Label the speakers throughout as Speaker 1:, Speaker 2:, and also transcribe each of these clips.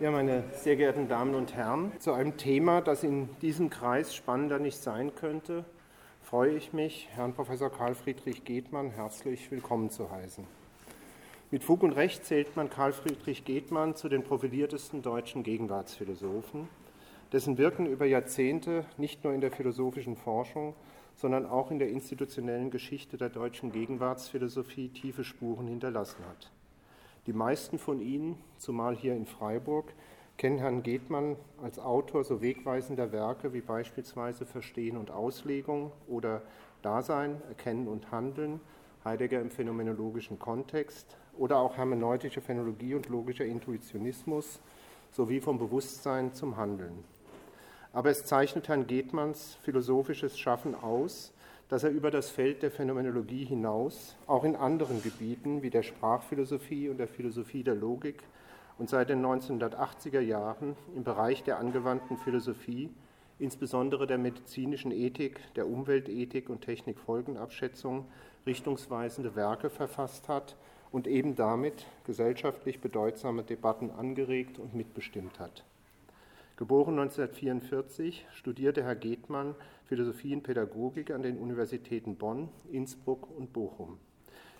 Speaker 1: Ja, meine sehr geehrten Damen und Herren, zu einem Thema, das in diesem Kreis spannender nicht sein könnte, freue ich mich, Herrn Professor Karl Friedrich Gethmann herzlich willkommen zu heißen. Mit Fug und Recht zählt man Karl Friedrich Gethmann zu den profiliertesten deutschen Gegenwartsphilosophen, dessen Wirken über Jahrzehnte nicht nur in der philosophischen Forschung, sondern auch in der institutionellen Geschichte der deutschen Gegenwartsphilosophie tiefe Spuren hinterlassen hat. Die meisten von Ihnen, zumal hier in Freiburg, kennen Herrn Gethmann als Autor so wegweisender Werke wie beispielsweise Verstehen und Auslegung oder Dasein, Erkennen und Handeln, Heidegger im phänomenologischen Kontext oder auch hermeneutische Phänologie und logischer Intuitionismus sowie vom Bewusstsein zum Handeln. Aber es zeichnet Herrn Gethmanns philosophisches Schaffen aus, dass er über das Feld der Phänomenologie hinaus auch in anderen Gebieten wie der Sprachphilosophie und der Philosophie der Logik und seit den 1980er Jahren im Bereich der angewandten Philosophie, insbesondere der medizinischen Ethik, der Umweltethik und Technikfolgenabschätzung, richtungsweisende Werke verfasst hat und eben damit gesellschaftlich bedeutsame Debatten angeregt und mitbestimmt hat. Geboren 1944, studierte Herr Gethmann Philosophie und Pädagogik an den Universitäten Bonn, Innsbruck und Bochum.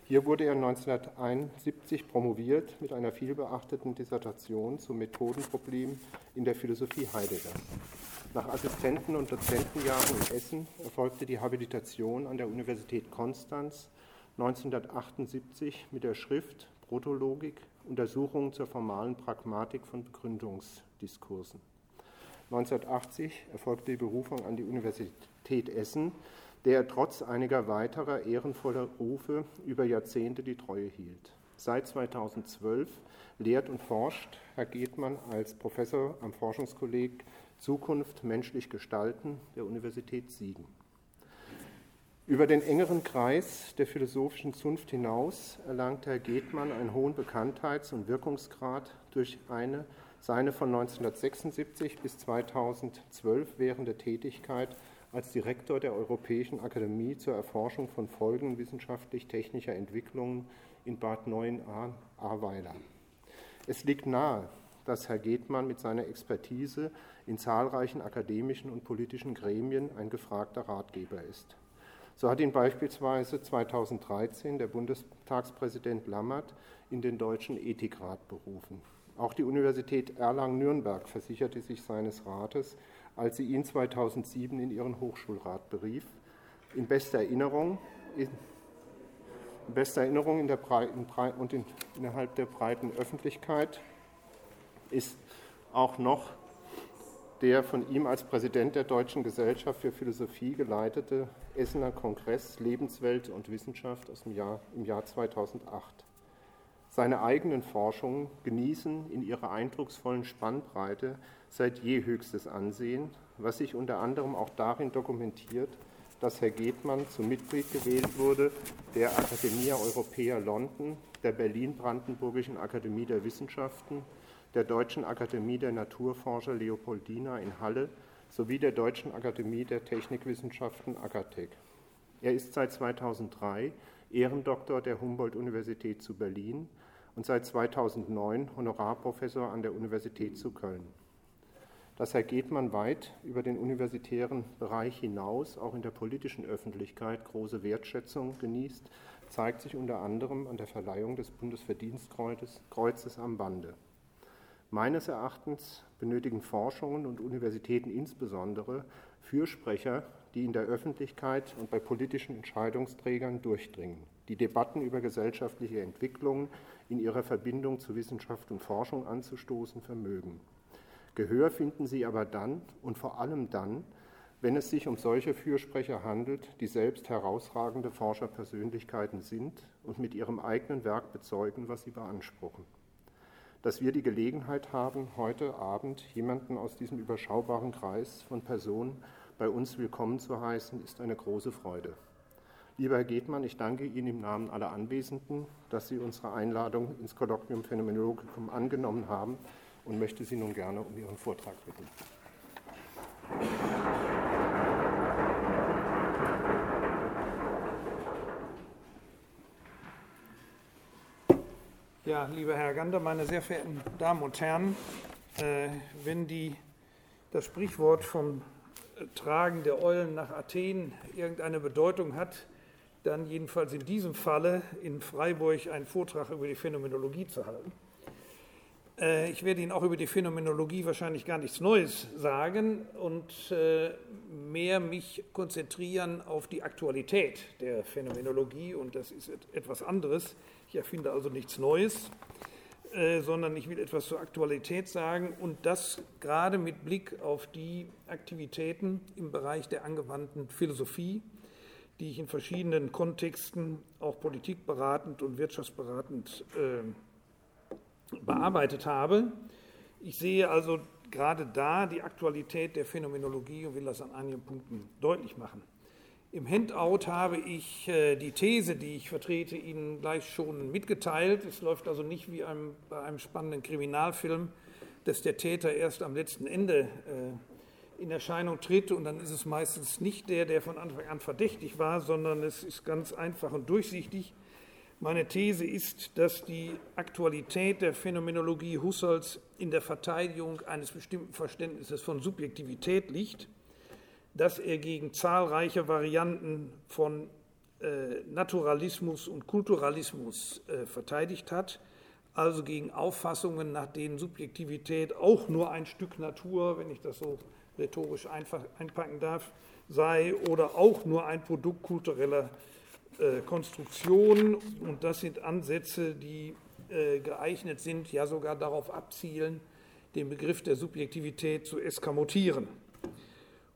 Speaker 1: Hier wurde er 1971 promoviert mit einer vielbeachteten Dissertation zum Methodenproblem in der Philosophie Heideggers. Nach Assistenten- und Dozentenjahren in Essen erfolgte die Habilitation an der Universität Konstanz 1978 mit der Schrift Protologik Untersuchungen zur formalen Pragmatik von Begründungsdiskursen. 1980 erfolgte die Berufung an die Universität Essen, der er trotz einiger weiterer ehrenvoller Rufe über Jahrzehnte die Treue hielt. Seit 2012 lehrt und forscht Herr Gethmann als Professor am Forschungskolleg Zukunft menschlich gestalten der Universität Siegen. Über den engeren Kreis der philosophischen Zunft hinaus erlangte Herr Gethmann einen hohen Bekanntheits- und Wirkungsgrad durch eine seine von 1976 bis 2012 währende Tätigkeit als Direktor der Europäischen Akademie zur Erforschung von Folgen wissenschaftlich-technischer Entwicklungen in Bad Neuenahr-Ahrweiler. Es liegt nahe, dass Herr Gethmann mit seiner Expertise in zahlreichen akademischen und politischen Gremien ein gefragter Ratgeber ist. So hat ihn beispielsweise 2013 der Bundestagspräsident Lammert in den Deutschen Ethikrat berufen. Auch die Universität Erlangen-Nürnberg versicherte sich seines Rates, als sie ihn 2007 in ihren Hochschulrat berief. In bester Erinnerung, in, in bester Erinnerung in der breiten, und in, innerhalb der breiten Öffentlichkeit ist auch noch der von ihm als Präsident der Deutschen Gesellschaft für Philosophie geleitete Essener Kongress Lebenswelt und Wissenschaft aus dem Jahr, im Jahr 2008. Seine eigenen Forschungen genießen in ihrer eindrucksvollen Spannbreite seit je höchstes Ansehen, was sich unter anderem auch darin dokumentiert, dass Herr Gethmann zum Mitglied gewählt wurde der Academia Europaea London, der Berlin-Brandenburgischen Akademie der Wissenschaften, der Deutschen Akademie der Naturforscher Leopoldina in Halle sowie der Deutschen Akademie der Technikwissenschaften Agatec. Er ist seit 2003 Ehrendoktor der Humboldt-Universität zu Berlin und seit 2009 Honorarprofessor an der Universität zu Köln. Dass Herr Gethmann weit über den universitären Bereich hinaus auch in der politischen Öffentlichkeit große Wertschätzung genießt, zeigt sich unter anderem an der Verleihung des Bundesverdienstkreuzes am Bande. Meines Erachtens benötigen Forschungen und Universitäten insbesondere Fürsprecher, die in der Öffentlichkeit und bei politischen Entscheidungsträgern durchdringen, die Debatten über gesellschaftliche Entwicklungen in ihrer Verbindung zu Wissenschaft und Forschung anzustoßen vermögen. Gehör finden sie aber dann und vor allem dann, wenn es sich um solche Fürsprecher handelt, die selbst herausragende Forscherpersönlichkeiten sind und mit ihrem eigenen Werk bezeugen, was sie beanspruchen. Dass wir die Gelegenheit haben, heute Abend jemanden aus diesem überschaubaren Kreis von Personen bei uns willkommen zu heißen, ist eine große Freude. Lieber Herr Gethmann, ich danke Ihnen im Namen aller Anwesenden, dass Sie unsere Einladung ins Kolloquium Phänomenologicum angenommen haben und möchte Sie nun gerne um Ihren Vortrag bitten.
Speaker 2: Ja, lieber Herr Gander, meine sehr verehrten Damen und Herren, Äh, wenn die, das Sprichwort vom Tragen der Eulen nach Athen irgendeine Bedeutung hat, dann jedenfalls in diesem Falle in Freiburg einen Vortrag über die Phänomenologie zu halten. Äh, ich werde Ihnen auch über die Phänomenologie wahrscheinlich gar nichts Neues sagen und äh, mehr mich konzentrieren auf die Aktualität der Phänomenologie und das ist etwas anderes. Ich erfinde also nichts Neues, äh, sondern ich will etwas zur Aktualität sagen und das gerade mit Blick auf die Aktivitäten im Bereich der angewandten Philosophie, die ich in verschiedenen Kontexten, auch politikberatend und wirtschaftsberatend, äh, bearbeitet habe. Ich sehe also gerade da die Aktualität der Phänomenologie und will das an einigen Punkten deutlich machen. Im Handout habe ich äh, die These, die ich vertrete, Ihnen gleich schon mitgeteilt. Es läuft also nicht wie einem, bei einem spannenden Kriminalfilm, dass der Täter erst am letzten Ende äh, in Erscheinung tritt und dann ist es meistens nicht der, der von Anfang an verdächtig war, sondern es ist ganz einfach und durchsichtig. Meine These ist, dass die Aktualität der Phänomenologie Husserls in der Verteidigung eines bestimmten Verständnisses von Subjektivität liegt, dass er gegen zahlreiche Varianten von äh, Naturalismus und Kulturalismus äh, verteidigt hat, also gegen Auffassungen, nach denen Subjektivität auch nur ein Stück Natur, wenn ich das so rhetorisch einfach einpacken darf, sei oder auch nur ein Produkt kultureller äh, Konstruktionen und das sind Ansätze, die geeignet sind, ja sogar darauf abzielen, den Begriff der Subjektivität zu eskamotieren.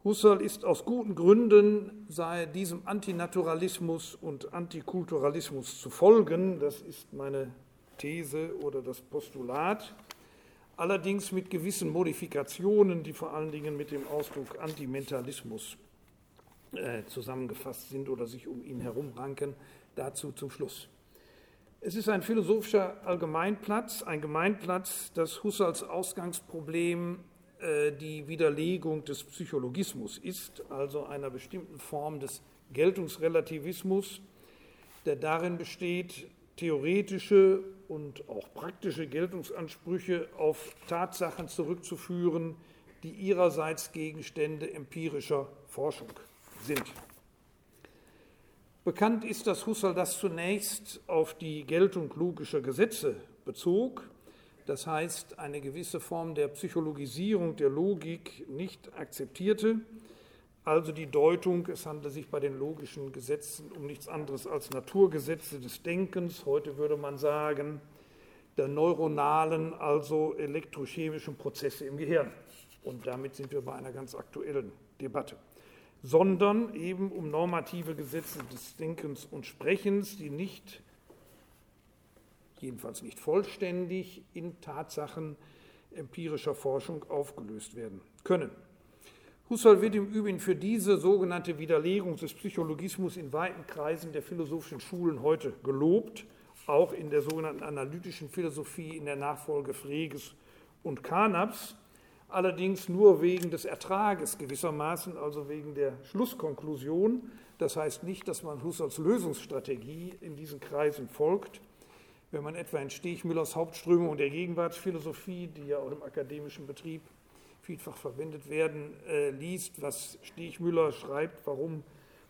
Speaker 2: Husserl ist aus guten Gründen sei diesem Antinaturalismus und Antikulturalismus zu folgen. Das ist meine These oder das Postulat. Allerdings mit gewissen Modifikationen, die vor allen Dingen mit dem Ausdruck Antimentalismus äh, zusammengefasst sind oder sich um ihn herum ranken. Dazu zum Schluss. Es ist ein philosophischer Allgemeinplatz, ein Gemeinplatz, das Husserls Ausgangsproblem die Widerlegung des Psychologismus ist, also einer bestimmten Form des Geltungsrelativismus, der darin besteht, theoretische und auch praktische Geltungsansprüche auf Tatsachen zurückzuführen, die ihrerseits Gegenstände empirischer Forschung sind. Bekannt ist, dass Husserl das zunächst auf die Geltung logischer Gesetze bezog, das heißt eine gewisse Form der Psychologisierung der Logik nicht akzeptierte, also die Deutung, es handle sich bei den logischen Gesetzen um nichts anderes als Naturgesetze des Denkens, heute würde man sagen, der neuronalen, also elektrochemischen Prozesse im Gehirn. Und damit sind wir bei einer ganz aktuellen Debatte. Sondern eben um normative Gesetze des Denkens und Sprechens, die nicht, jedenfalls nicht vollständig, in Tatsachen empirischer Forschung aufgelöst werden können. Husserl wird im Übrigen für diese sogenannte Widerlegung des Psychologismus in weiten Kreisen der philosophischen Schulen heute gelobt, auch in der sogenannten analytischen Philosophie in der Nachfolge Freges und Carnaps allerdings nur wegen des Ertrages gewissermaßen, also wegen der Schlusskonklusion. Das heißt nicht, dass man Husserls Lösungsstrategie in diesen Kreisen folgt. Wenn man etwa in Stechmüllers Hauptströmung der Gegenwartsphilosophie, die ja auch im akademischen Betrieb vielfach verwendet werden, äh, liest, was Stechmüller schreibt, warum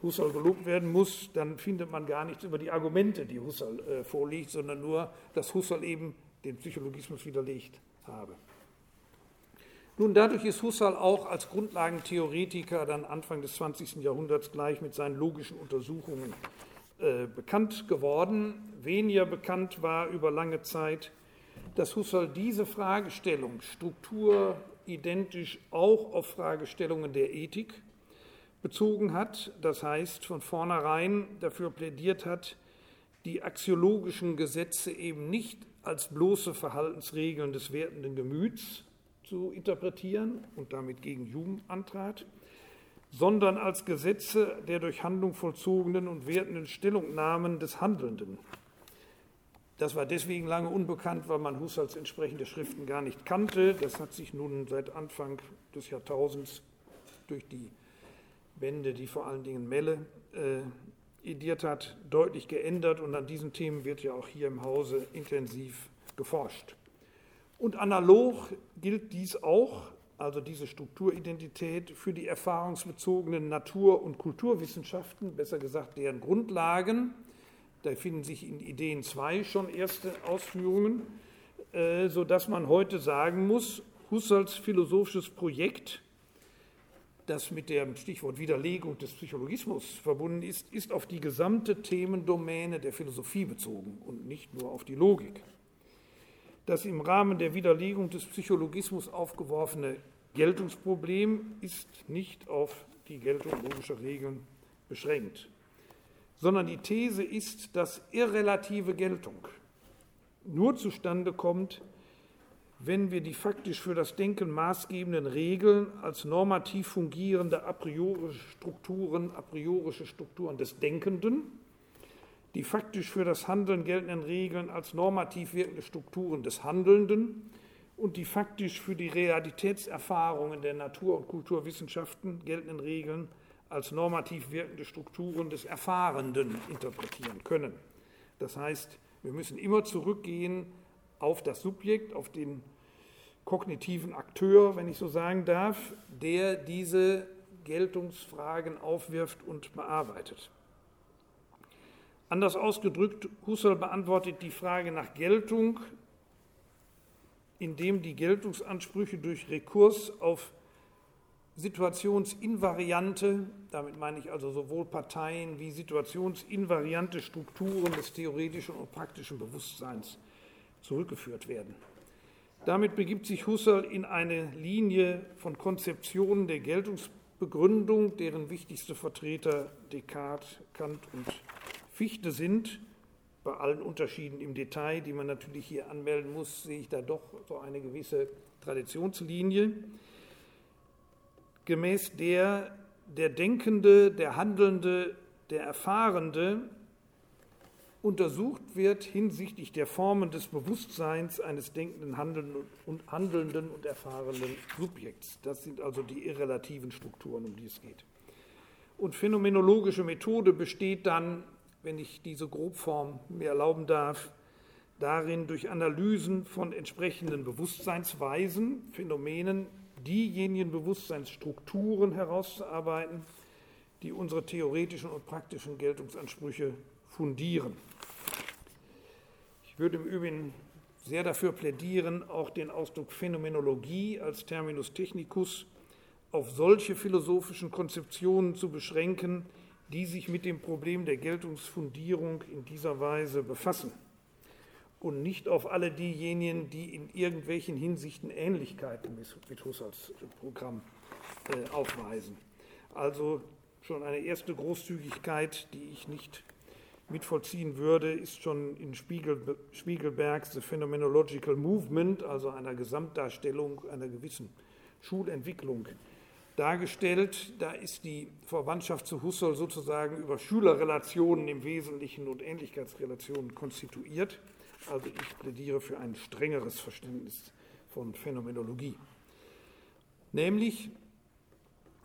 Speaker 2: Husserl gelobt werden muss, dann findet man gar nichts über die Argumente, die Husserl äh, vorlegt, sondern nur, dass Husserl eben den Psychologismus widerlegt habe. Nun, dadurch ist Husserl auch als Grundlagentheoretiker dann Anfang des 20. Jahrhunderts gleich mit seinen logischen Untersuchungen äh, bekannt geworden. Weniger bekannt war über lange Zeit, dass Husserl diese Fragestellung strukturidentisch auch auf Fragestellungen der Ethik bezogen hat, das heißt von vornherein dafür plädiert hat, die axiologischen Gesetze eben nicht als bloße Verhaltensregeln des wertenden Gemüts zu interpretieren und damit gegen Hume antrat, sondern als Gesetze der durch Handlung vollzogenen und wertenden Stellungnahmen des Handelnden. Das war deswegen lange unbekannt, weil man Husserls entsprechende Schriften gar nicht kannte. Das hat sich nun seit Anfang des Jahrtausends durch die Bände, die vor allen Dingen Melle äh, ediert hat, deutlich geändert und an diesen Themen wird ja auch hier im Hause intensiv geforscht. Und analog gilt dies auch, also diese Strukturidentität, für die erfahrungsbezogenen Natur- und Kulturwissenschaften, besser gesagt deren Grundlagen. Da finden sich in Ideen 2 schon erste Ausführungen, äh, sodass man heute sagen muss, Husserls philosophisches Projekt das mit dem Stichwort Widerlegung des Psychologismus verbunden ist, ist auf die gesamte Themendomäne der Philosophie bezogen und nicht nur auf die Logik. Das im Rahmen der Widerlegung des Psychologismus aufgeworfene Geltungsproblem ist nicht auf die Geltung logischer Regeln beschränkt, sondern die These ist, dass irrelative Geltung nur zustande kommt, wenn wir die faktisch für das Denken maßgebenden Regeln als normativ fungierende a priorische Strukturen, a priorische Strukturen des Denkenden, die faktisch für das Handeln geltenden Regeln als normativ wirkende Strukturen des Handelnden und die faktisch für die Realitätserfahrungen der Natur- und Kulturwissenschaften geltenden Regeln als normativ wirkende Strukturen des Erfahrenden interpretieren können. Das heißt, wir müssen immer zurückgehen auf das Subjekt, auf den kognitiven Akteur, wenn ich so sagen darf, der diese Geltungsfragen aufwirft und bearbeitet. Anders ausgedrückt, Husserl beantwortet die Frage nach Geltung, indem die Geltungsansprüche durch Rekurs auf situationsinvariante, damit meine ich also sowohl Parteien wie situationsinvariante Strukturen des theoretischen und praktischen Bewusstseins zurückgeführt werden. Damit begibt sich Husserl in eine Linie von Konzeptionen der Geltungsbegründung, deren wichtigste Vertreter Descartes, Kant und Fichte sind. Bei allen Unterschieden im Detail, die man natürlich hier anmelden muss, sehe ich da doch so eine gewisse Traditionslinie, gemäß der der Denkende, der Handelnde, der Erfahrende untersucht wird hinsichtlich der Formen des Bewusstseins eines denkenden, handelnden und, handelnden und erfahrenen Subjekts. Das sind also die irrelativen Strukturen, um die es geht. Und phänomenologische Methode besteht dann, wenn ich diese Grobform mir erlauben darf, darin, durch Analysen von entsprechenden Bewusstseinsweisen, Phänomenen, diejenigen Bewusstseinsstrukturen herauszuarbeiten, die unsere theoretischen und praktischen Geltungsansprüche fundieren. Ich würde im Übrigen sehr dafür plädieren, auch den Ausdruck Phänomenologie als Terminus technicus auf solche philosophischen Konzeptionen zu beschränken, die sich mit dem Problem der Geltungsfundierung in dieser Weise befassen und nicht auf alle diejenigen, die in irgendwelchen Hinsichten Ähnlichkeiten mit Husserls Programm äh, aufweisen. Also schon eine erste Großzügigkeit, die ich nicht mitvollziehen würde, ist schon in Spiegel, Spiegelbergs The Phenomenological Movement, also einer Gesamtdarstellung einer gewissen Schulentwicklung, dargestellt. Da ist die Verwandtschaft zu Husserl sozusagen über Schülerrelationen im Wesentlichen und Ähnlichkeitsrelationen konstituiert. Also ich plädiere für ein strengeres Verständnis von Phänomenologie. Nämlich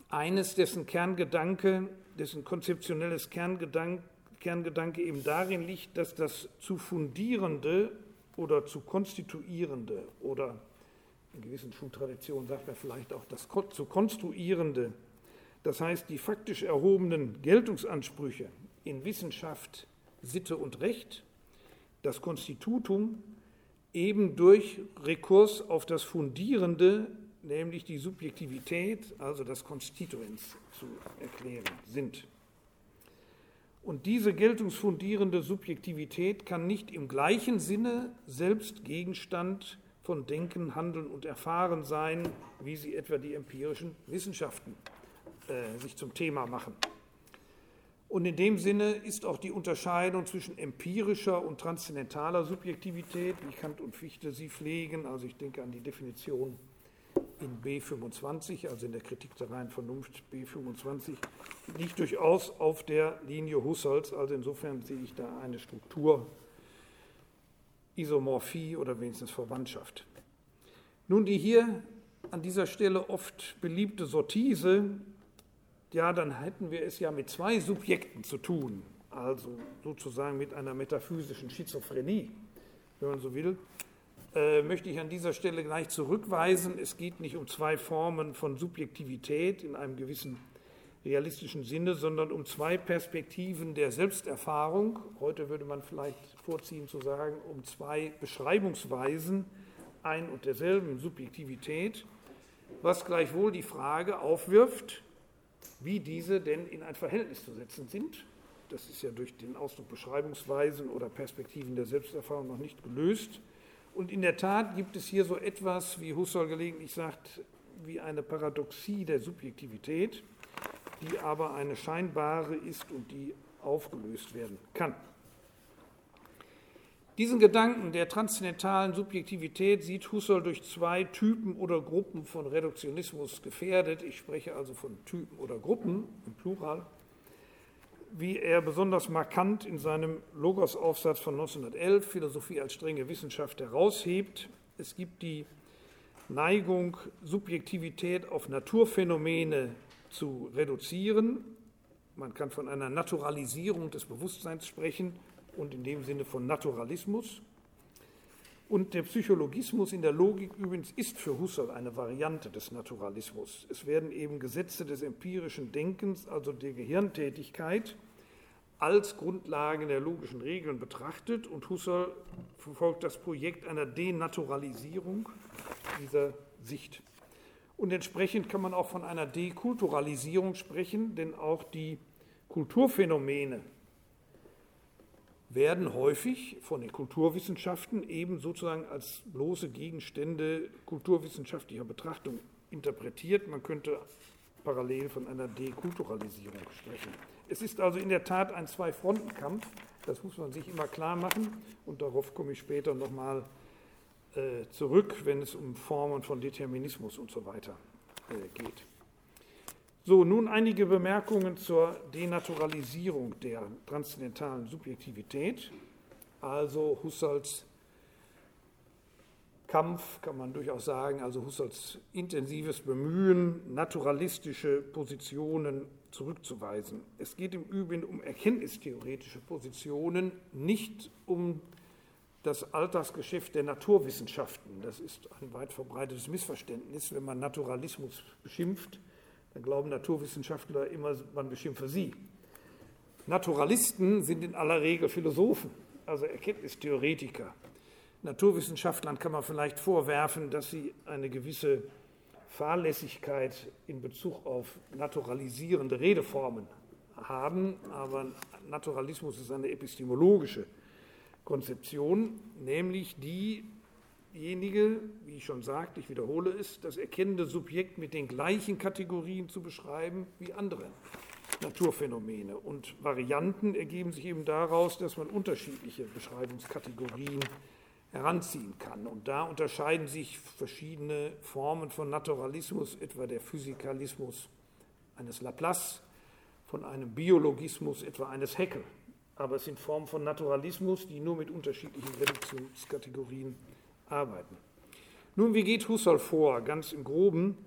Speaker 2: eines, dessen Kerngedanke, dessen konzeptionelles Kerngedanke Kerngedanke eben darin liegt, dass das zu fundierende oder zu konstituierende oder in gewissen Schultraditionen sagt man vielleicht auch das zu konstruierende, das heißt die faktisch erhobenen Geltungsansprüche in Wissenschaft, Sitte und Recht, das Konstitutum eben durch Rekurs auf das Fundierende, nämlich die Subjektivität, also das Konstituens, zu erklären sind. Und diese geltungsfundierende Subjektivität kann nicht im gleichen Sinne selbst Gegenstand von Denken, Handeln und Erfahren sein, wie sie etwa die empirischen Wissenschaften äh, sich zum Thema machen. Und in dem Sinne ist auch die Unterscheidung zwischen empirischer und transzendentaler Subjektivität, wie Kant und Fichte sie pflegen, also ich denke an die Definition in B25, also in der Kritik der reinen Vernunft B25, liegt durchaus auf der Linie Husserls. Also insofern sehe ich da eine Struktur, Isomorphie oder wenigstens Verwandtschaft. Nun die hier an dieser Stelle oft beliebte Sortise, ja, dann hätten wir es ja mit zwei Subjekten zu tun, also sozusagen mit einer metaphysischen Schizophrenie, wenn man so will. äh, möchte ich an dieser Stelle gleich zurückweisen. Es geht nicht um zwei Formen von Subjektivität in einem gewissen realistischen Sinne, sondern um zwei Perspektiven der Selbsterfahrung. Heute würde man vielleicht vorziehen zu sagen, um zwei Beschreibungsweisen ein und derselben Subjektivität, was gleichwohl die Frage aufwirft, wie diese denn in ein Verhältnis zu setzen sind. Das ist ja durch den Ausdruck Beschreibungsweisen oder Perspektiven der Selbsterfahrung noch nicht gelöst. Und in der Tat gibt es hier so etwas, wie Husserl gelegentlich sagt, wie eine Paradoxie der Subjektivität, die aber eine scheinbare ist und die aufgelöst werden kann. Diesen Gedanken der transzendentalen Subjektivität sieht Husserl durch zwei Typen oder Gruppen von Reduktionismus gefährdet. Ich spreche also von Typen oder Gruppen im Plural wie er besonders markant in seinem Logos-Aufsatz von 1911, Philosophie als strenge Wissenschaft, heraushebt. Es gibt die Neigung, Subjektivität auf Naturphänomene zu reduzieren. Man kann von einer Naturalisierung des Bewusstseins sprechen und in dem Sinne von Naturalismus. Und der Psychologismus in der Logik übrigens ist für Husserl eine Variante des Naturalismus. Es werden eben Gesetze des empirischen Denkens, also der Gehirntätigkeit, als Grundlage der logischen Regeln betrachtet und Husserl verfolgt das Projekt einer Denaturalisierung dieser Sicht. Und entsprechend kann man auch von einer Dekulturalisierung sprechen, denn auch die Kulturphänomene, werden häufig von den Kulturwissenschaften eben sozusagen als bloße Gegenstände kulturwissenschaftlicher Betrachtung interpretiert. Man könnte parallel von einer Dekulturalisierung sprechen. Es ist also in der Tat ein Zwei-Fronten-Kampf, das muss man sich immer klar machen und darauf komme ich später nochmal äh, zurück, wenn es um Formen von Determinismus und so weiter äh, geht. So, nun einige Bemerkungen zur Denaturalisierung der transzendentalen Subjektivität, also Husserls Kampf, kann man durchaus sagen, also Husserls intensives Bemühen, naturalistische Positionen zurückzuweisen. Es geht im Übrigen um erkenntnistheoretische Positionen, nicht um das Alltagsgeschäft der Naturwissenschaften. Das ist ein weit verbreitetes Missverständnis, wenn man Naturalismus beschimpft dann glauben Naturwissenschaftler immer, man beschimpfe sie. Naturalisten sind in aller Regel Philosophen, also Erkenntnistheoretiker. Naturwissenschaftlern kann man vielleicht vorwerfen, dass sie eine gewisse Fahrlässigkeit in Bezug auf naturalisierende Redeformen haben, aber Naturalismus ist eine epistemologische Konzeption, nämlich die diejenige, wie ich schon sagte, ich wiederhole es, das erkennende Subjekt mit den gleichen Kategorien zu beschreiben wie andere Naturphänomene. Und Varianten ergeben sich eben daraus, dass man unterschiedliche Beschreibungskategorien heranziehen kann. Und da unterscheiden sich verschiedene Formen von Naturalismus, etwa der Physikalismus eines Laplace, von einem Biologismus, etwa eines Haeckel. Aber es sind Formen von Naturalismus, die nur mit unterschiedlichen Reduktionskategorien arbeiten. Nun, wie geht Husserl vor? Ganz im Groben,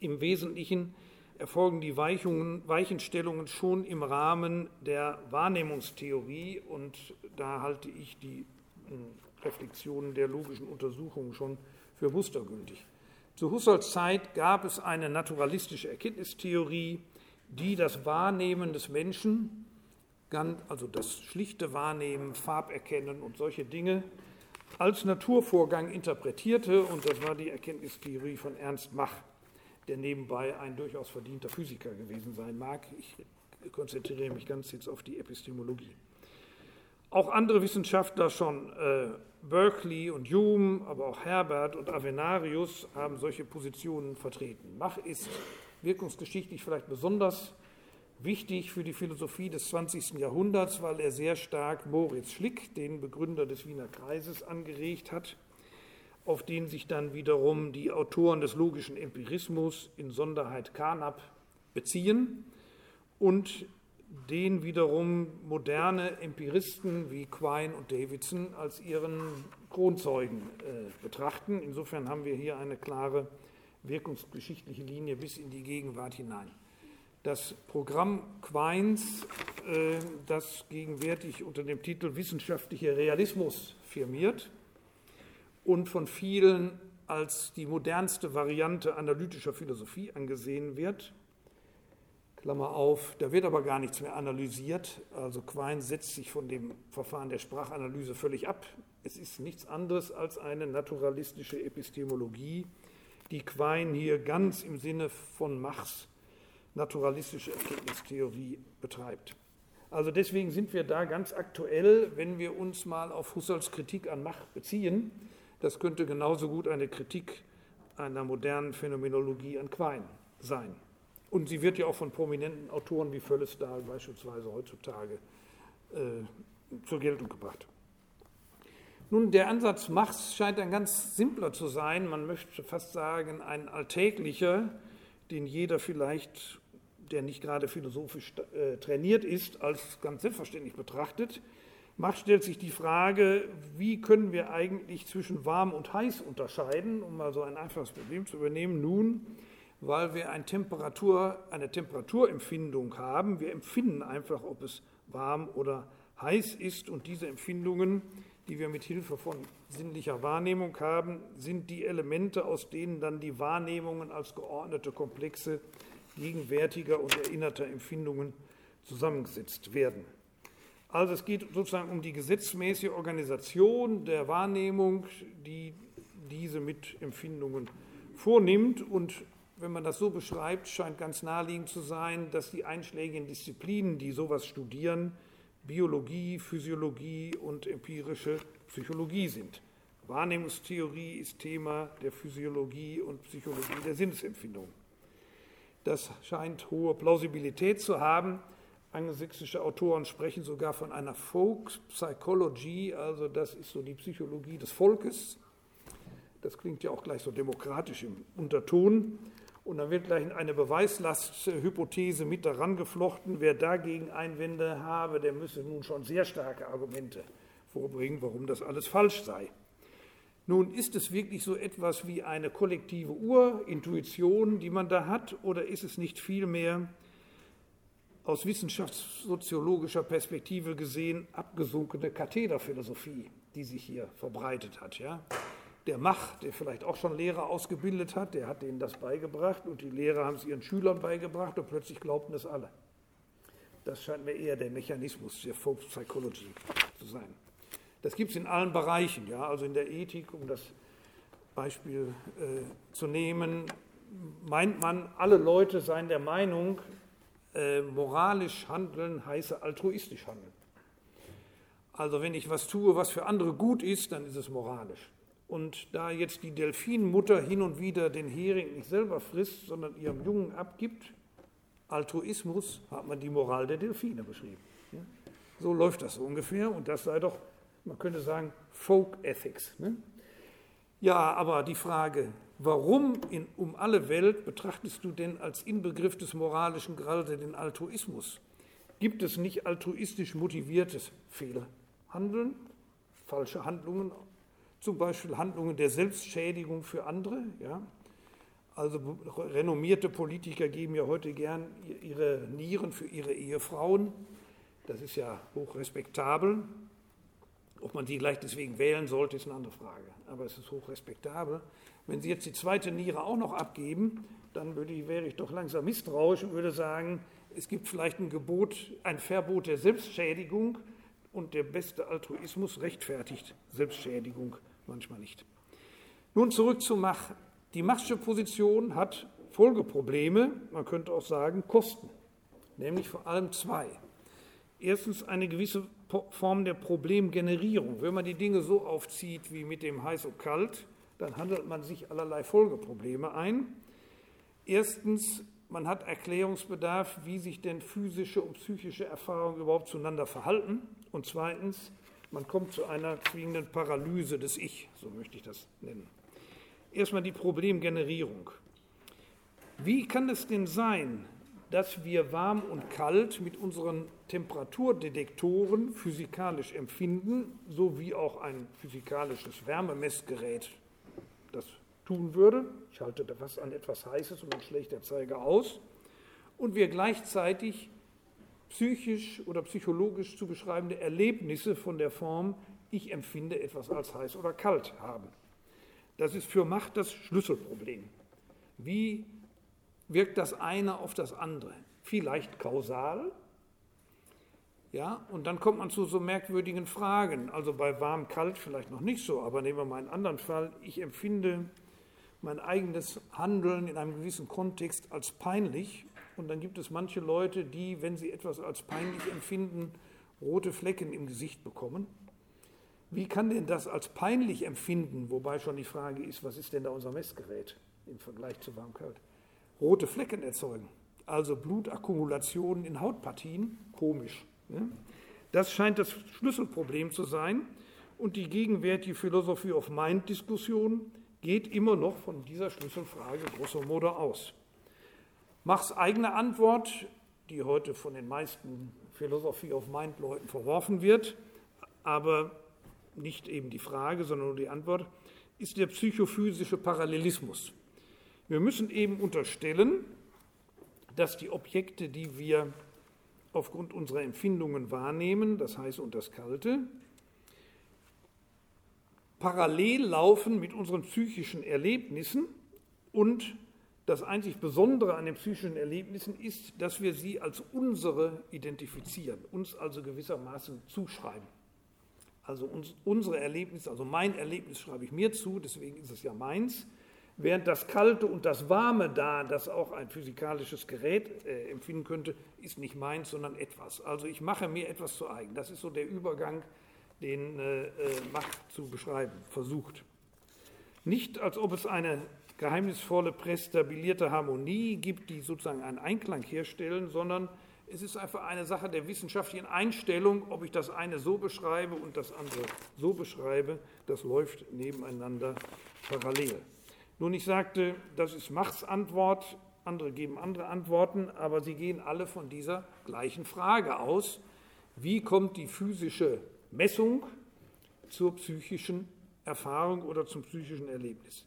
Speaker 2: im Wesentlichen erfolgen die Weichungen, Weichenstellungen schon im Rahmen der Wahrnehmungstheorie und da halte ich die hm, Reflexionen der logischen Untersuchungen schon für mustergültig. Zu Husserls Zeit gab es eine naturalistische Erkenntnistheorie, die das Wahrnehmen des Menschen, also das schlichte Wahrnehmen, Farberkennen und solche Dinge, als Naturvorgang interpretierte, und das war die Erkenntnistheorie von Ernst Mach, der nebenbei ein durchaus verdienter Physiker gewesen sein mag. Ich konzentriere mich ganz jetzt auf die Epistemologie. Auch andere Wissenschaftler, schon äh, Berkeley und Hume, aber auch Herbert und Avenarius, haben solche Positionen vertreten. Mach ist wirkungsgeschichtlich vielleicht besonders wichtig für die Philosophie des 20. Jahrhunderts, weil er sehr stark Moritz Schlick, den Begründer des Wiener Kreises, angeregt hat, auf den sich dann wiederum die Autoren des logischen Empirismus, in Sonderheit Carnap, beziehen und den wiederum moderne Empiristen wie Quine und Davidson als ihren Kronzeugen äh, betrachten. Insofern haben wir hier eine klare wirkungsgeschichtliche Linie bis in die Gegenwart hinein. Das Programm Queins, äh, das gegenwärtig unter dem Titel Wissenschaftlicher Realismus firmiert und von vielen als die modernste Variante analytischer Philosophie angesehen wird. Klammer auf, da wird aber gar nichts mehr analysiert. Also Quine setzt sich von dem Verfahren der Sprachanalyse völlig ab. Es ist nichts anderes als eine naturalistische Epistemologie, die Quine hier ganz im Sinne von Machs naturalistische Erkenntnistheorie betreibt. Also deswegen sind wir da ganz aktuell, wenn wir uns mal auf Husserls Kritik an Macht beziehen. Das könnte genauso gut eine Kritik einer modernen Phänomenologie an Quine sein. Und sie wird ja auch von prominenten Autoren wie Völlesdahl beispielsweise heutzutage äh, zur Geltung gebracht. Nun, der Ansatz Machs scheint ein ganz simpler zu sein. Man möchte fast sagen, ein alltäglicher, den jeder vielleicht der nicht gerade philosophisch äh, trainiert ist, als ganz selbstverständlich betrachtet. Macht stellt sich die Frage, wie können wir eigentlich zwischen warm und heiß unterscheiden, um mal so ein einfaches Problem zu übernehmen. Nun, weil wir ein Temperatur, eine Temperaturempfindung haben. Wir empfinden einfach, ob es warm oder heiß ist. Und diese Empfindungen, die wir mit Hilfe von sinnlicher Wahrnehmung haben, sind die Elemente, aus denen dann die Wahrnehmungen als geordnete Komplexe gegenwärtiger und erinnerter Empfindungen zusammengesetzt werden. Also es geht sozusagen um die gesetzmäßige Organisation der Wahrnehmung, die diese mit Empfindungen vornimmt. Und wenn man das so beschreibt, scheint ganz naheliegend zu sein, dass die einschlägigen Disziplinen, die sowas studieren, Biologie, Physiologie und empirische Psychologie sind. Wahrnehmungstheorie ist Thema der Physiologie und Psychologie der Sinnesempfindung. Das scheint hohe Plausibilität zu haben. Angelsächsische Autoren sprechen sogar von einer Folk Psychology, also das ist so die Psychologie des Volkes. Das klingt ja auch gleich so demokratisch im Unterton. Und dann wird gleich eine Beweislasthypothese mit daran geflochten. Wer dagegen Einwände habe, der müsse nun schon sehr starke Argumente vorbringen, warum das alles falsch sei. Nun, ist es wirklich so etwas wie eine kollektive Urintuition, die man da hat, oder ist es nicht vielmehr aus wissenschaftssoziologischer Perspektive gesehen abgesunkene Kathederphilosophie, die sich hier verbreitet hat? Ja? Der Mach, der vielleicht auch schon Lehrer ausgebildet hat, der hat denen das beigebracht und die Lehrer haben es ihren Schülern beigebracht und plötzlich glaubten es alle. Das scheint mir eher der Mechanismus der Folk Psychology zu sein. Das gibt es in allen Bereichen, ja, also in der Ethik, um das Beispiel äh, zu nehmen, meint man, alle Leute seien der Meinung, äh, moralisch handeln heiße altruistisch handeln. Also wenn ich was tue, was für andere gut ist, dann ist es moralisch. Und da jetzt die Delfinmutter hin und wieder den Hering nicht selber frisst, sondern ihrem Jungen abgibt, Altruismus, hat man die Moral der Delfine beschrieben. So läuft das so ungefähr und das sei doch man könnte sagen Folk Ethics. Ne? Ja, aber die Frage, warum in, um alle Welt betrachtest du denn als Inbegriff des moralischen gerade den Altruismus? Gibt es nicht altruistisch motiviertes Fehlhandeln, falsche Handlungen, zum Beispiel Handlungen der Selbstschädigung für andere? Ja? Also renommierte Politiker geben ja heute gern ihre Nieren für ihre Ehefrauen. Das ist ja hochrespektabel. Ob man sie gleich deswegen wählen sollte, ist eine andere Frage. Aber es ist hochrespektabel. Wenn Sie jetzt die zweite Niere auch noch abgeben, dann ich, wäre ich doch langsam misstrauisch und würde sagen, es gibt vielleicht ein Gebot, ein Verbot der Selbstschädigung und der beste Altruismus rechtfertigt Selbstschädigung manchmal nicht. Nun zurück zu Mach. Die Machsche Position hat Folgeprobleme, man könnte auch sagen Kosten, nämlich vor allem zwei. Erstens eine gewisse Form der Problemgenerierung. Wenn man die Dinge so aufzieht wie mit dem heiß und kalt, dann handelt man sich allerlei Folgeprobleme ein. Erstens, man hat Erklärungsbedarf, wie sich denn physische und psychische Erfahrungen überhaupt zueinander verhalten. Und zweitens, man kommt zu einer zwingenden Paralyse des Ich, so möchte ich das nennen. Erstmal die Problemgenerierung. Wie kann es denn sein, dass wir warm und kalt mit unseren Temperaturdetektoren physikalisch empfinden, so wie auch ein physikalisches Wärmemessgerät das tun würde. Ich halte da was an etwas Heißes und dann schlägt der Zeiger aus. Und wir gleichzeitig psychisch oder psychologisch zu beschreibende Erlebnisse von der Form, ich empfinde etwas als heiß oder kalt haben. Das ist für Macht das Schlüsselproblem. Wie wirkt das eine auf das andere? Vielleicht kausal, ja, und dann kommt man zu so merkwürdigen Fragen. Also bei warm, kalt vielleicht noch nicht so, aber nehmen wir mal einen anderen Fall. Ich empfinde mein eigenes Handeln in einem gewissen Kontext als peinlich. Und dann gibt es manche Leute, die, wenn sie etwas als peinlich empfinden, rote Flecken im Gesicht bekommen. Wie kann denn das als peinlich empfinden? Wobei schon die Frage ist, was ist denn da unser Messgerät im Vergleich zu warm-kalt? Rote Flecken erzeugen, also Blutakkumulationen in Hautpartien, komisch. Das scheint das Schlüsselproblem zu sein. Und die gegenwärtige Philosophy of Mind-Diskussion geht immer noch von dieser Schlüsselfrage grosso modo aus. Machs eigene Antwort, die heute von den meisten Philosophy of Mind-Leuten verworfen wird, aber nicht eben die Frage, sondern nur die Antwort, ist der psychophysische Parallelismus. Wir müssen eben unterstellen, dass die Objekte, die wir aufgrund unserer Empfindungen wahrnehmen, das heißt und das Kalte, parallel laufen mit unseren psychischen Erlebnissen und das einzig Besondere an den psychischen Erlebnissen ist, dass wir sie als unsere identifizieren, uns also gewissermaßen zuschreiben. Also uns, unsere Erlebnisse, also mein Erlebnis schreibe ich mir zu, deswegen ist es ja meins, Während das Kalte und das Warme da, das auch ein physikalisches Gerät äh, empfinden könnte, ist nicht meins, sondern etwas. Also ich mache mir etwas zu eigen. Das ist so der Übergang, den äh, äh, Mach zu beschreiben versucht. Nicht, als ob es eine geheimnisvolle, prästabilierte Harmonie gibt, die sozusagen einen Einklang herstellen, sondern es ist einfach eine Sache der wissenschaftlichen Einstellung, ob ich das eine so beschreibe und das andere so beschreibe. Das läuft nebeneinander parallel. Nun, ich sagte, das ist Machs Antwort, andere geben andere Antworten, aber sie gehen alle von dieser gleichen Frage aus. Wie kommt die physische Messung zur psychischen Erfahrung oder zum psychischen Erlebnis?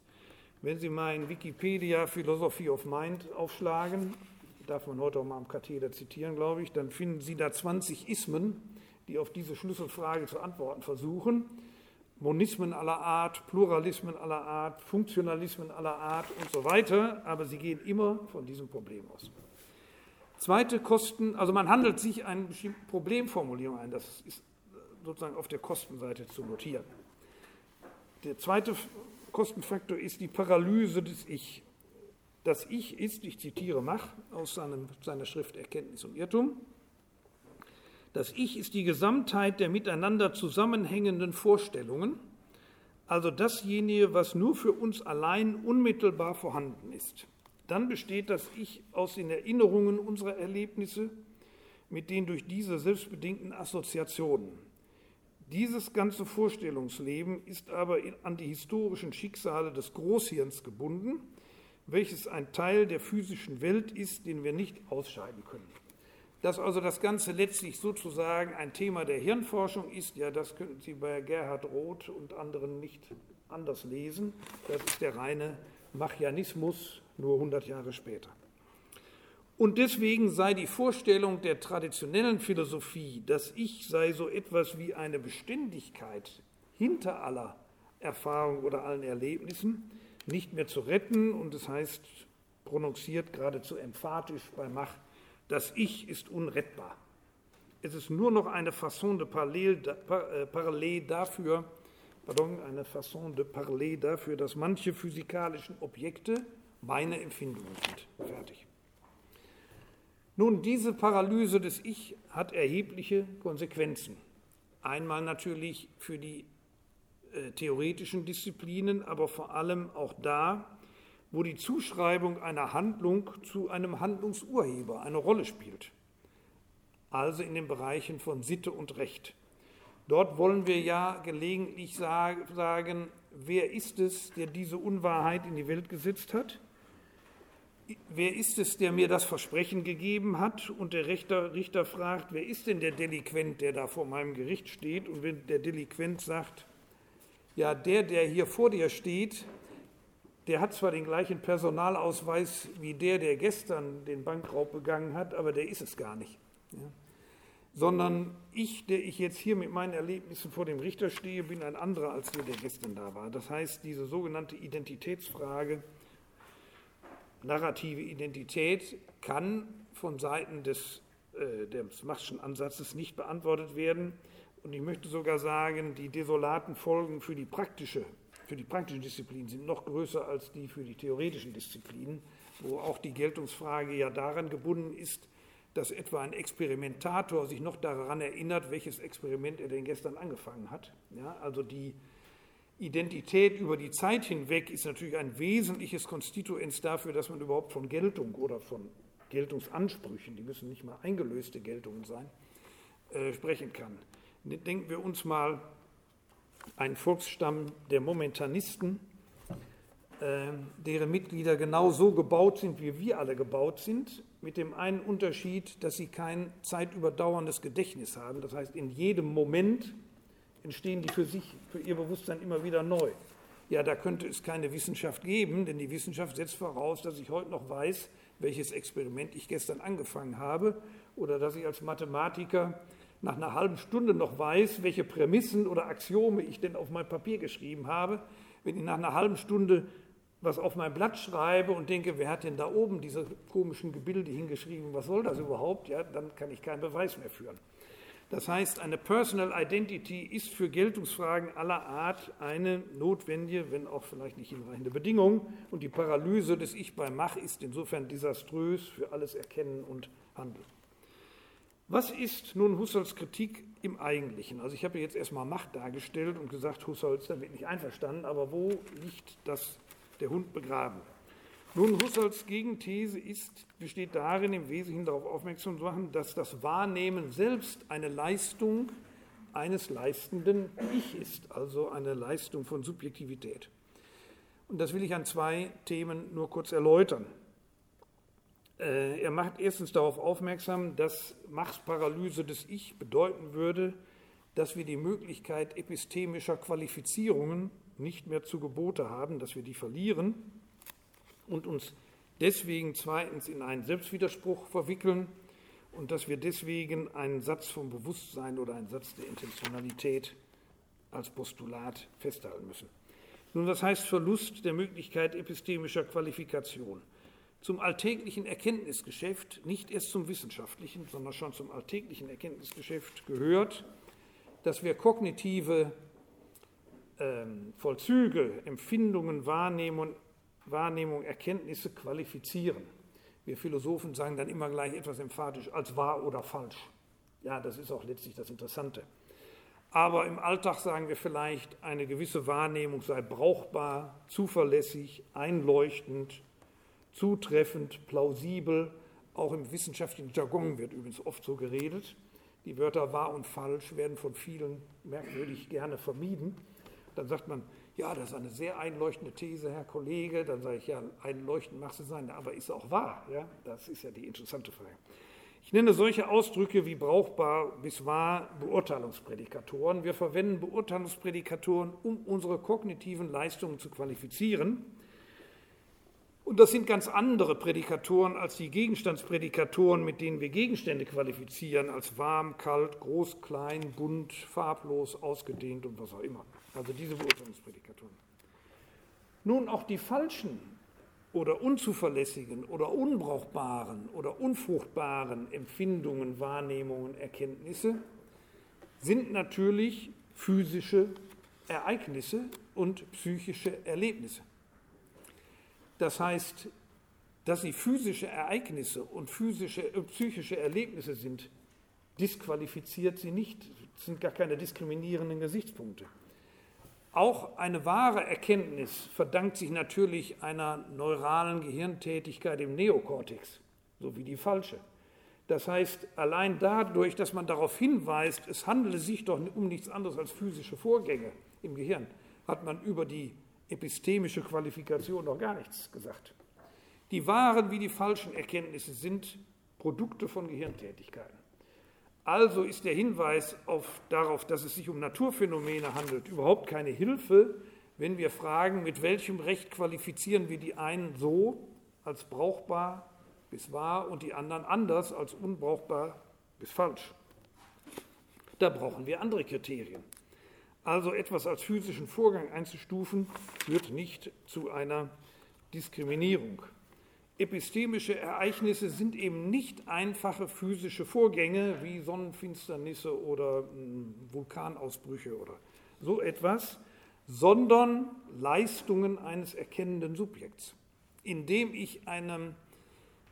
Speaker 2: Wenn Sie mal Wikipedia Philosophy of Mind aufschlagen, darf man heute auch mal am Katheder zitieren, glaube ich, dann finden Sie da 20 Ismen, die auf diese Schlüsselfrage zu antworten versuchen. Monismen aller Art, Pluralismen aller Art, Funktionalismen aller Art und so weiter, aber sie gehen immer von diesem Problem aus. Zweite Kosten, also man handelt sich eine bestimmte Problemformulierung ein, das ist sozusagen auf der Kostenseite zu notieren. Der zweite Kostenfaktor ist die Paralyse des Ich. Das Ich ist, ich zitiere Mach aus seinem, seiner Schrift Erkenntnis und Irrtum, das Ich ist die Gesamtheit der miteinander zusammenhängenden Vorstellungen, also dasjenige, was nur für uns allein unmittelbar vorhanden ist. Dann besteht das Ich aus den Erinnerungen unserer Erlebnisse mit den durch diese selbstbedingten Assoziationen. Dieses ganze Vorstellungsleben ist aber an die historischen Schicksale des Großhirns gebunden, welches ein Teil der physischen Welt ist, den wir nicht ausscheiden können. Dass also das Ganze letztlich sozusagen ein Thema der Hirnforschung ist, ja, das könnten Sie bei Gerhard Roth und anderen nicht anders lesen. Das ist der reine Machianismus nur 100 Jahre später. Und deswegen sei die Vorstellung der traditionellen Philosophie, dass ich sei so etwas wie eine Beständigkeit hinter aller Erfahrung oder allen Erlebnissen, nicht mehr zu retten und das heißt prononciert geradezu emphatisch bei Macht das Ich ist unrettbar. Es ist nur noch eine Façon de äh, parler dafür, pardon, eine Façon de parler dafür, dass manche physikalischen Objekte meine Empfindungen sind. Fertig. Nun, diese Paralyse des Ich hat erhebliche Konsequenzen. Einmal natürlich für die äh, theoretischen Disziplinen, aber vor allem auch da, wo die Zuschreibung einer Handlung zu einem Handlungsurheber eine Rolle spielt, also in den Bereichen von Sitte und Recht. Dort wollen wir ja gelegentlich sagen, wer ist es, der diese Unwahrheit in die Welt gesetzt hat? Wer ist es, der mir das Versprechen gegeben hat? Und der Richter, Richter fragt, wer ist denn der Delinquent, der da vor meinem Gericht steht? Und wenn der Delinquent sagt, ja, der, der hier vor dir steht, der hat zwar den gleichen Personalausweis wie der, der gestern den Bankraub begangen hat, aber der ist es gar nicht. Ja. sondern ich, der ich jetzt hier mit meinen Erlebnissen vor dem Richter stehe, bin ein anderer als der, der gestern da war. Das heißt, diese sogenannte Identitätsfrage, narrative Identität, kann von Seiten des, äh, des Machschen Ansatzes nicht beantwortet werden. Und ich möchte sogar sagen, die desolaten Folgen für die praktische, für die praktischen Disziplinen sind noch größer als die für die theoretischen Disziplinen, wo auch die Geltungsfrage ja daran gebunden ist, dass etwa ein Experimentator sich noch daran erinnert, welches Experiment er denn gestern angefangen hat. Ja, also die Identität über die Zeit hinweg ist natürlich ein wesentliches Konstituens dafür, dass man überhaupt von Geltung oder von Geltungsansprüchen, die müssen nicht mal eingelöste Geltungen sein, äh, sprechen kann. Denken wir uns mal einen Volksstamm der Momentanisten, äh, deren Mitglieder genau so gebaut sind, wie wir alle gebaut sind, mit dem einen Unterschied, dass sie kein zeitüberdauerndes Gedächtnis haben. Das heißt, in jedem Moment entstehen die für sich, für ihr Bewusstsein immer wieder neu. Ja, da könnte es keine Wissenschaft geben, denn die Wissenschaft setzt voraus, dass ich heute noch weiß, welches Experiment ich gestern angefangen habe oder dass ich als Mathematiker nach einer halben Stunde noch weiß, welche Prämissen oder Axiome ich denn auf mein Papier geschrieben habe. Wenn ich nach einer halben Stunde was auf mein Blatt schreibe und denke, wer hat denn da oben diese komischen Gebilde hingeschrieben, was soll das überhaupt, ja, dann kann ich keinen Beweis mehr führen. Das heißt, eine Personal Identity ist für Geltungsfragen aller Art eine notwendige, wenn auch vielleicht nicht hinreichende Bedingung. Und die Paralyse des Ich bei Mach ist insofern desaströs für alles Erkennen und Handeln. Was ist nun Husserls Kritik im Eigentlichen? Also ich habe jetzt erstmal Macht dargestellt und gesagt, Husserl ist damit nicht einverstanden, aber wo liegt das der Hund begraben. Nun, Husserls Gegenthese ist, besteht darin, im Wesentlichen darauf aufmerksam zu machen, dass das Wahrnehmen selbst eine Leistung eines leistenden Ich ist, also eine Leistung von Subjektivität. Und das will ich an zwei Themen nur kurz erläutern. Äh, er macht erstens darauf aufmerksam, dass Machs Paralyse des Ich bedeuten würde, dass wir die Möglichkeit epistemischer Qualifizierungen nicht mehr zu Gebote haben, dass wir die verlieren und uns deswegen zweitens in einen Selbstwiderspruch verwickeln und dass wir deswegen einen Satz vom Bewusstsein oder einen Satz der Intentionalität als Postulat festhalten müssen. Nun, was heißt Verlust der Möglichkeit epistemischer Qualifikation? Zum alltäglichen Erkenntnisgeschäft, nicht erst zum wissenschaftlichen, sondern schon zum alltäglichen Erkenntnisgeschäft gehört, dass wir kognitive ähm, Vollzüge, Empfindungen, Wahrnehmung, Wahrnehmung, Erkenntnisse qualifizieren. Wir Philosophen sagen dann immer gleich etwas emphatisch als wahr oder falsch. Ja, das ist auch letztlich das Interessante. Aber im Alltag sagen wir vielleicht, eine gewisse Wahrnehmung sei brauchbar, zuverlässig, einleuchtend, zutreffend, plausibel. Auch im wissenschaftlichen Jargon wird übrigens oft so geredet. Die Wörter wahr und falsch werden von vielen merkwürdig gerne vermieden. Dann sagt man, ja, das ist eine sehr einleuchtende These, Herr Kollege. Dann sage ich, ja, einleuchtend mag sie sein, aber ist auch wahr? Ja, das ist ja die interessante Frage. Ich nenne solche Ausdrücke wie brauchbar bis wahr Beurteilungsprädikatoren. Wir verwenden Beurteilungsprädikatoren, um unsere kognitiven Leistungen zu qualifizieren. Und das sind ganz andere Prädikatoren als die Gegenstandsprädikatoren, mit denen wir Gegenstände qualifizieren, als warm, kalt, groß, klein, bunt, farblos, ausgedehnt und was auch immer. Also diese Beurteilungsprädikatoren. Nun auch die falschen oder unzuverlässigen oder unbrauchbaren oder unfruchtbaren Empfindungen, Wahrnehmungen, Erkenntnisse sind natürlich physische Ereignisse und psychische Erlebnisse. Das heißt, dass sie physische Ereignisse und physische, äh, psychische Erlebnisse sind, disqualifiziert sie nicht, das sind gar keine diskriminierenden Gesichtspunkte. Auch eine wahre Erkenntnis verdankt sich natürlich einer neuralen Gehirntätigkeit im Neokortex, so wie die falsche. Das heißt, allein dadurch, dass man darauf hinweist, es handele sich doch um nichts anderes als physische Vorgänge im Gehirn, hat man über die epistemische Qualifikation noch gar nichts gesagt. Die wahren wie die falschen Erkenntnisse sind Produkte von Gehirntätigkeiten. Also ist der Hinweis auf, darauf, dass es sich um Naturphänomene handelt, überhaupt keine Hilfe, wenn wir fragen, mit welchem Recht qualifizieren wir die einen so als brauchbar bis wahr und die anderen anders als unbrauchbar bis falsch. Da brauchen wir andere Kriterien. Also etwas als physischen Vorgang einzustufen, führt nicht zu einer Diskriminierung. Epistemische Ereignisse sind eben nicht einfache physische Vorgänge wie Sonnenfinsternisse oder hm, Vulkanausbrüche oder so etwas, sondern Leistungen eines erkennenden Subjekts, indem ich einem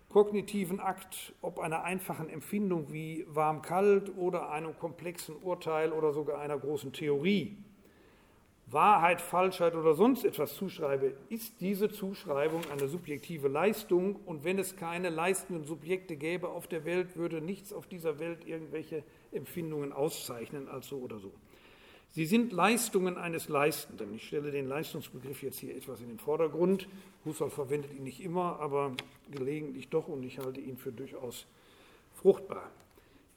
Speaker 2: kognitiven Akt, ob einer einfachen Empfindung wie warm-kalt oder einem komplexen Urteil oder sogar einer großen Theorie, Wahrheit, Falschheit oder sonst etwas zuschreibe, ist diese Zuschreibung eine subjektive Leistung und wenn es keine leistenden Subjekte gäbe auf der Welt, würde nichts auf dieser Welt irgendwelche Empfindungen auszeichnen als so oder so. Sie sind Leistungen eines Leistenden. Ich stelle den Leistungsbegriff jetzt hier etwas in den Vordergrund. Husserl verwendet ihn nicht immer, aber gelegentlich doch und ich halte ihn für durchaus fruchtbar.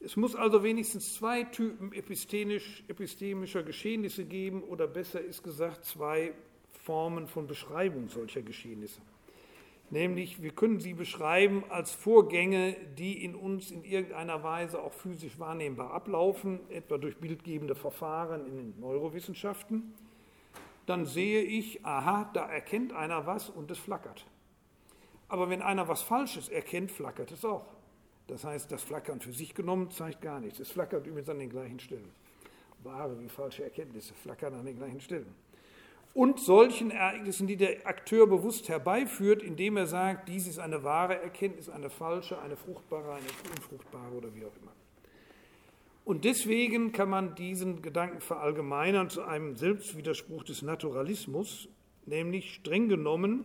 Speaker 2: Es muss also wenigstens zwei Typen epistemischer Geschehnisse geben oder besser ist gesagt zwei Formen von Beschreibung solcher Geschehnisse. Nämlich, wir können sie beschreiben als Vorgänge, die in uns in irgendeiner Weise auch physisch wahrnehmbar ablaufen, etwa durch bildgebende Verfahren in den Neurowissenschaften. Dann sehe ich, aha, da erkennt einer was und es flackert. Aber wenn einer was Falsches erkennt, flackert es auch. Das heißt, das Flackern für sich genommen zeigt gar nichts. Es flackert übrigens an den gleichen Stellen. Wahre wie falsche Erkenntnisse flackern an den gleichen Stellen und solchen Ereignissen, die der Akteur bewusst herbeiführt, indem er sagt, dies ist eine wahre Erkenntnis, eine falsche, eine fruchtbare, eine unfruchtbare oder wie auch immer. Und deswegen kann man diesen Gedanken verallgemeinern zu einem Selbstwiderspruch des Naturalismus, nämlich streng genommen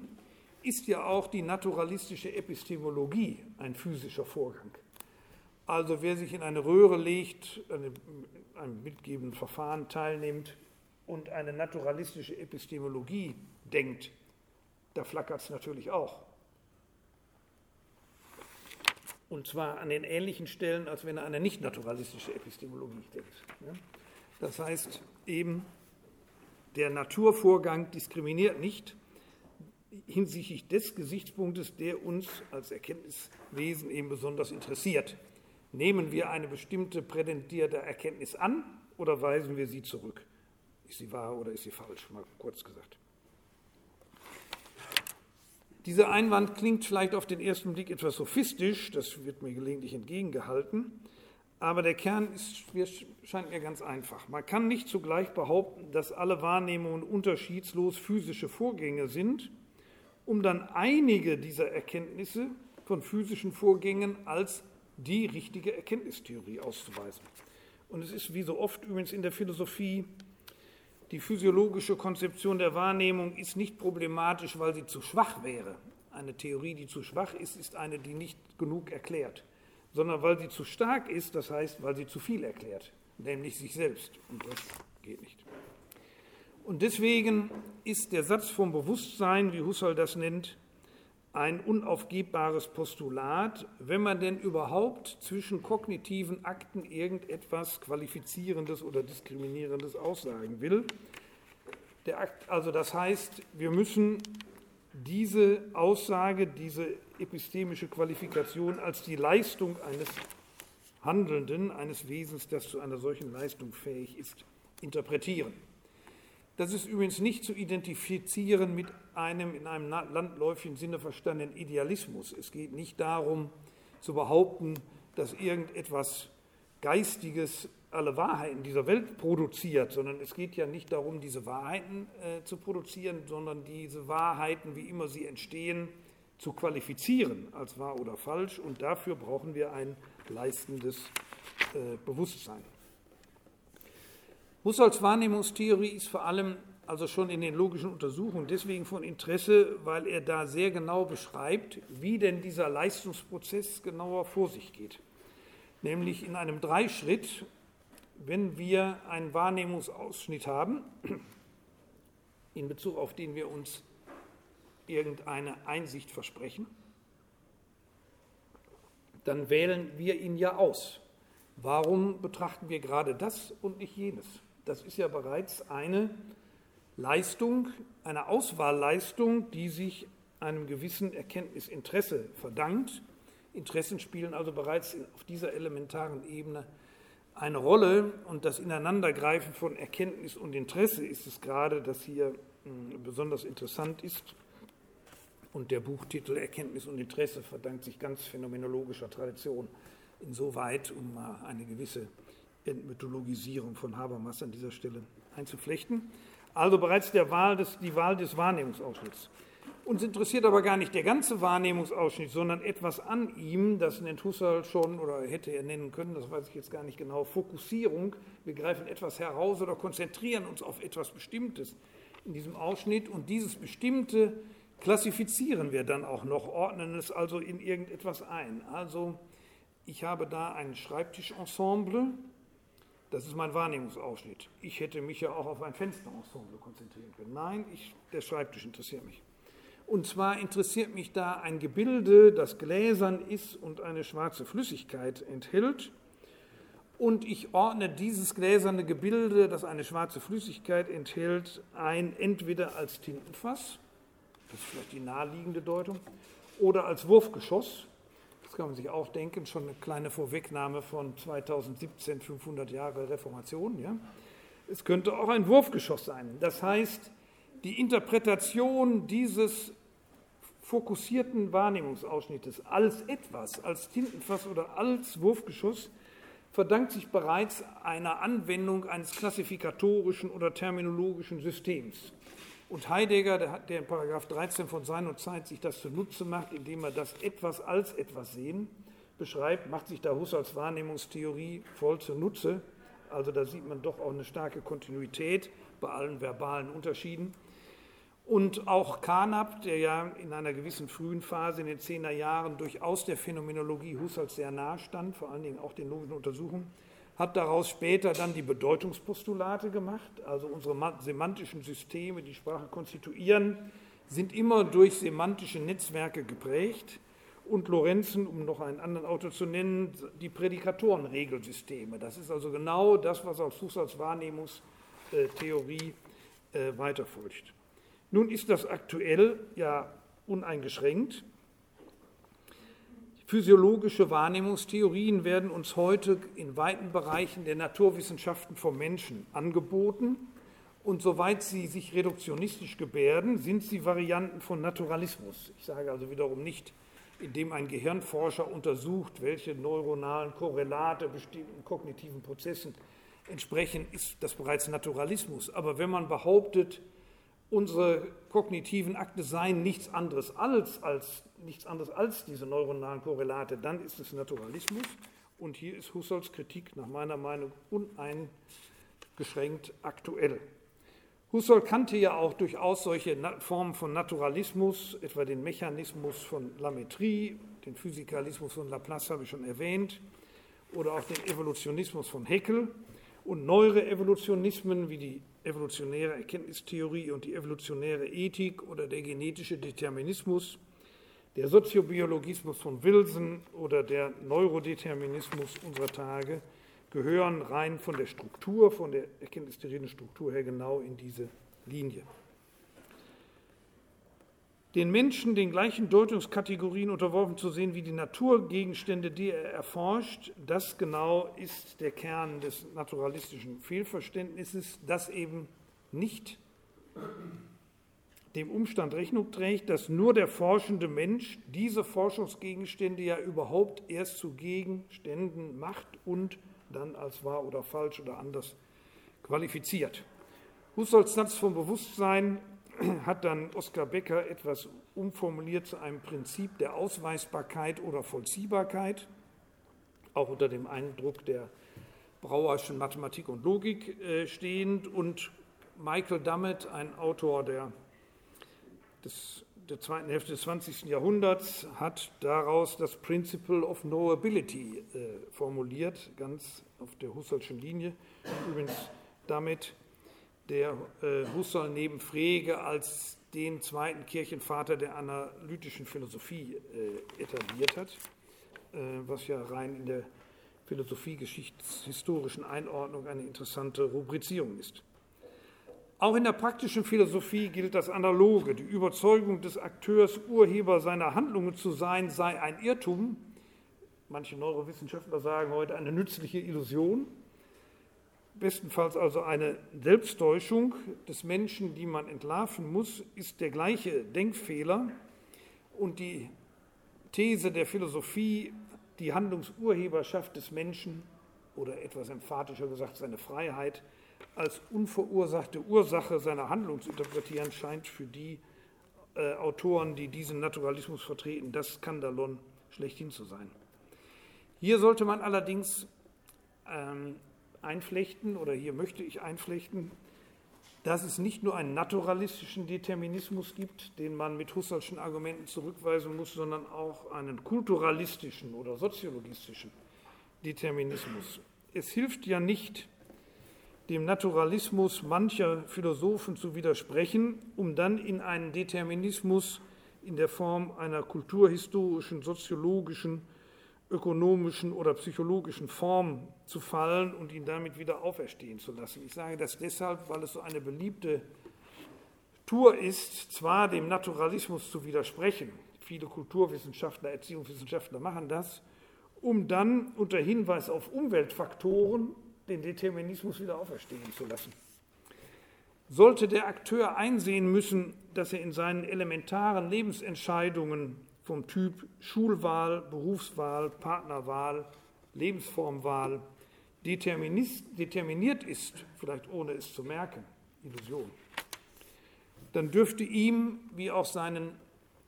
Speaker 2: ist ja auch die naturalistische Epistemologie ein physischer Vorgang. Also wer sich in eine Röhre legt, an einem bildgebenden Verfahren teilnimmt, und eine naturalistische Epistemologie denkt, da flackert es natürlich auch. Und zwar an den ähnlichen Stellen, als wenn er an eine nicht naturalistische Epistemologie denkt. Das heißt eben, der Naturvorgang diskriminiert nicht hinsichtlich des Gesichtspunktes, der uns als Erkenntniswesen eben besonders interessiert. Nehmen wir eine bestimmte prädentierte Erkenntnis an oder weisen wir sie zurück? Ist sie wahr oder ist sie falsch, mal kurz gesagt. Dieser Einwand klingt vielleicht auf den ersten Blick etwas sophistisch, das wird mir gelegentlich entgegengehalten, aber der Kern ist, scheint mir ganz einfach. Man kann nicht zugleich behaupten, dass alle Wahrnehmungen unterschiedslos physische Vorgänge sind, um dann einige dieser Erkenntnisse von physischen Vorgängen als die richtige Erkenntnistheorie auszuweisen. Und es ist wie so oft übrigens in der Philosophie die physiologische Konzeption der Wahrnehmung ist nicht problematisch, weil sie zu schwach wäre. Eine Theorie, die zu schwach ist, ist eine, die nicht genug erklärt, sondern weil sie zu stark ist, das heißt, weil sie zu viel erklärt, nämlich sich selbst. Und das geht nicht. Und deswegen ist der Satz vom Bewusstsein, wie Husserl das nennt, ein unaufgebbares Postulat, wenn man denn überhaupt zwischen kognitiven Akten irgendetwas Qualifizierendes oder Diskriminierendes aussagen will. Akt, also das heißt, wir müssen diese Aussage, diese epistemische Qualifikation als die Leistung eines Handelnden, eines Wesens, das zu einer solchen Leistung fähig ist, interpretieren. Das ist übrigens nicht zu identifizieren mit einem in einem landläufigen Sinne verstandenen Idealismus. Es geht nicht darum zu behaupten, dass irgendetwas Geistiges alle Wahrheiten dieser Welt produziert, sondern es geht ja nicht darum, diese Wahrheiten äh, zu produzieren, sondern diese Wahrheiten, wie immer sie entstehen, zu qualifizieren als wahr oder falsch. Und dafür brauchen wir ein leistendes äh, Bewusstsein. Husserls Wahrnehmungstheorie ist vor allem also schon in den logischen Untersuchungen deswegen von Interesse, weil er da sehr genau beschreibt, wie denn dieser Leistungsprozess genauer vor sich geht. Nämlich in einem Dreischritt, wenn wir einen Wahrnehmungsausschnitt haben, in Bezug auf den wir uns irgendeine Einsicht versprechen, dann wählen wir ihn ja aus. Warum betrachten wir gerade das und nicht jenes? Das ist ja bereits eine Leistung, eine Auswahlleistung, die sich einem gewissen Erkenntnisinteresse verdankt. Interessen spielen also bereits auf dieser elementaren Ebene eine Rolle und das Ineinandergreifen von Erkenntnis und Interesse ist es gerade, das hier hm, besonders interessant ist. Und der Buchtitel Erkenntnis und Interesse verdankt sich ganz phänomenologischer Tradition. Insoweit, um mal eine gewisse Entmythologisierung von Habermas an dieser Stelle einzuflechten. Also bereits der Wahl des, die Wahl des Wahrnehmungsausschnitts. Uns interessiert aber gar nicht der ganze Wahrnehmungsausschnitt, sondern etwas an ihm, das nennt Husserl schon oder hätte er nennen können, das weiß ich jetzt gar nicht genau, Fokussierung. Wir greifen etwas heraus oder konzentrieren uns auf etwas Bestimmtes in diesem Ausschnitt und dieses Bestimmte klassifizieren wir dann auch noch, ordnen es also in irgendetwas ein. Also ich habe da ein Schreibtischensemble, das ist mein Wahrnehmungsausschnitt. Ich hätte mich ja auch auf ein Fensterensemble konzentrieren können. Nein, ich, der Schreibtisch interessiert mich. Und zwar interessiert mich da ein Gebilde, das gläsern ist und eine schwarze Flüssigkeit enthält. Und ich ordne dieses gläserne Gebilde, das eine schwarze Flüssigkeit enthält, ein entweder als Tintenfass, das ist vielleicht die naheliegende Deutung, oder als Wurfgeschoss. Kann man sich auch denken, schon eine kleine Vorwegnahme von 2017, 500 Jahre Reformation. Ja. Es könnte auch ein Wurfgeschoss sein. Das heißt, die Interpretation dieses fokussierten Wahrnehmungsausschnittes als etwas, als Tintenfass oder als Wurfgeschoss, verdankt sich bereits einer Anwendung eines klassifikatorischen oder terminologischen Systems. Und Heidegger, der, in Paragraph 13 von Sein und Zeit sich das zunutze macht, indem er das etwas als etwas sehen beschreibt, macht sich da Husserls Wahrnehmungstheorie voll zunutze. Also da sieht man doch auch eine starke Kontinuität bei allen verbalen Unterschieden. Und auch Carnap, der ja in einer gewissen frühen Phase in den Zehner Jahren durchaus der Phänomenologie Husserls sehr nahe stand, vor allen Dingen auch den logischen Untersuchungen, hat daraus später dann die Bedeutungspostulate gemacht. Also unsere semantischen Systeme, die Sprache konstituieren, sind immer durch semantische Netzwerke geprägt. Und Lorenzen, um noch einen anderen Autor zu nennen, die Prädikatorenregelsysteme. Das ist also genau das, was aus Husserls Wahrnehmungstheorie äh, weiterfolgt. Nun ist das aktuell ja uneingeschränkt. Physiologische Wahrnehmungstheorien werden uns heute in weiten Bereichen der Naturwissenschaften vom Menschen angeboten. Und soweit sie sich reduktionistisch gebärden, sind sie Varianten von Naturalismus. Ich sage also wiederum nicht, indem ein Gehirnforscher untersucht, welche neuronalen Korrelate bestimmten kognitiven Prozessen entsprechen, ist das bereits Naturalismus. Aber wenn man behauptet, unsere kognitiven Akte seien nichts anderes als, als, nichts anderes als diese neuronalen Korrelate, dann ist es Naturalismus. Und hier ist Husserls Kritik nach meiner Meinung uneingeschränkt aktuell. Husserl kannte ja auch durchaus solche Formen von Naturalismus, etwa den Mechanismus von Lametrie, den Physikalismus von Laplace habe ich schon erwähnt, oder auch den Evolutionismus von Haeckel und neuere Evolutionismen wie die evolutionäre Erkenntnistheorie und die evolutionäre Ethik oder der genetische Determinismus, der Soziobiologismus von Wilson oder der Neurodeterminismus unserer Tage gehören rein von der Struktur, von der erkenntnistheoretischen Struktur her genau in diese Linie. Den Menschen den gleichen Deutungskategorien unterworfen zu sehen wie die Naturgegenstände, die er erforscht, das genau ist der Kern des naturalistischen Fehlverständnisses, das eben nicht dem Umstand Rechnung trägt, dass nur der forschende Mensch diese Forschungsgegenstände ja überhaupt erst zu Gegenständen macht und dann als wahr oder falsch oder anders qualifiziert. Husserls Satz vom Bewusstsein hat dann Oskar Becker etwas umformuliert zu einem Prinzip der Ausweisbarkeit oder Vollziehbarkeit, auch unter dem Eindruck der Brauerschen Mathematik und Logik äh, stehend. Und Michael Dummett, ein Autor der, des, der zweiten Hälfte des 20. Jahrhunderts, hat daraus das Principle of Knowability äh, formuliert, ganz auf der Husserlschen Linie. Übrigens damit der äh, Husserl neben Frege als den zweiten Kirchenvater der analytischen Philosophie äh, etabliert hat, äh, was ja rein in der philosophiegeschichtshistorischen Einordnung eine interessante Rubrizierung ist. Auch in der praktischen Philosophie gilt das Analoge. Die Überzeugung des Akteurs, Urheber seiner Handlungen zu sein, sei ein Irrtum. Manche Neurowissenschaftler sagen heute eine nützliche Illusion. Bestenfalls also eine Selbsttäuschung des Menschen, die man entlarven muss, ist der gleiche Denkfehler und die These der Philosophie, die Handlungsurheberschaft des Menschen oder etwas emphatischer gesagt seine Freiheit als unverursachte Ursache seiner Handlung zu interpretieren, scheint für die äh, Autoren, die diesen Naturalismus vertreten, das Skandalon schlechthin zu sein. Hier sollte man allerdings ähm, einflechten, oder hier möchte ich einflechten, dass es nicht nur einen naturalistischen Determinismus gibt, den man mit Husserlschen Argumenten zurückweisen muss, sondern auch einen kulturalistischen oder soziologistischen Determinismus. Es hilft ja nicht, dem Naturalismus mancher Philosophen zu widersprechen, um dann in einen Determinismus in der Form einer kulturhistorischen, soziologischen, ökonomischen oder psychologischen Form zu fallen und ihn damit wieder auferstehen zu lassen. Ich sage das deshalb, weil es so eine beliebte Tour ist, zwar dem Naturalismus zu widersprechen, viele Kulturwissenschaftler, Erziehungswissenschaftler machen das, um dann unter Hinweis auf Umweltfaktoren den Determinismus wieder auferstehen zu lassen. Sollte der Akteur einsehen müssen, dass er in seinen elementaren Lebensentscheidungen vom Typ Schulwahl, Berufswahl, Partnerwahl, Lebensformwahl determiniert ist, vielleicht ohne es zu merken, Illusion, dann dürfte ihm wie auch seinen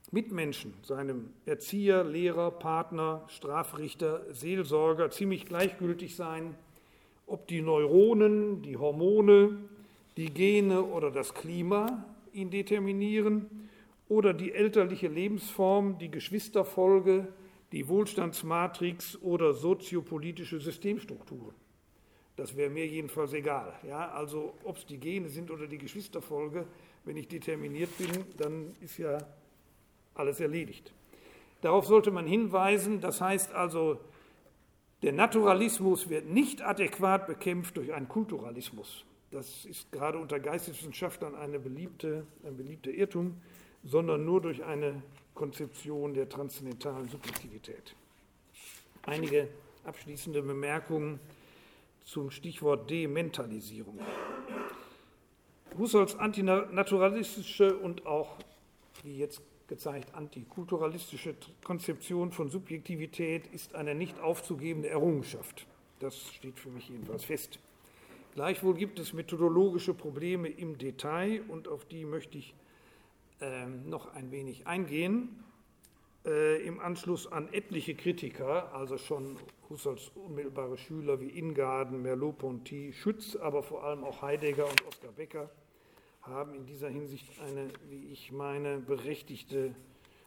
Speaker 2: Mitmenschen, seinem Erzieher, Lehrer, Partner, Strafrichter, Seelsorger ziemlich gleichgültig sein, ob die Neuronen, die Hormone, die Gene oder das Klima ihn determinieren oder die elterliche Lebensform, die Geschwisterfolge, die Wohlstandsmatrix oder soziopolitische Systemstrukturen. Das wäre mir jedenfalls egal. Ja, also ob es die Gene sind oder die Geschwisterfolge, wenn ich determiniert bin, dann ist ja alles erledigt. Darauf sollte man hinweisen. Das heißt also, der Naturalismus wird nicht adäquat bekämpft durch einen Kulturalismus. Das ist gerade unter Geisteswissenschaftlern eine beliebte, ein beliebter Irrtum, sondern nur durch eine Konzeption der transzendentalen Subjektivität. Einige abschließende Bemerkungen zum Stichwort Dementalisierung. Husserls antinaturalistische und auch, wie jetzt gezeigt, antikulturalistische Konzeption von Subjektivität ist eine nicht aufzugebende Errungenschaft. Das steht für mich jedenfalls fest. Gleichwohl gibt es methodologische Probleme im Detail und auf die möchte ich äh, noch ein wenig eingehen. Äh, Im Anschluss an etliche Kritiker, also schon Husserls unmittelbare Schüler wie Ingarden, Merleau-Ponty, Schütz, aber vor allem auch Heidegger und Oskar Becker, haben in dieser Hinsicht eine, wie ich meine, berechtigte,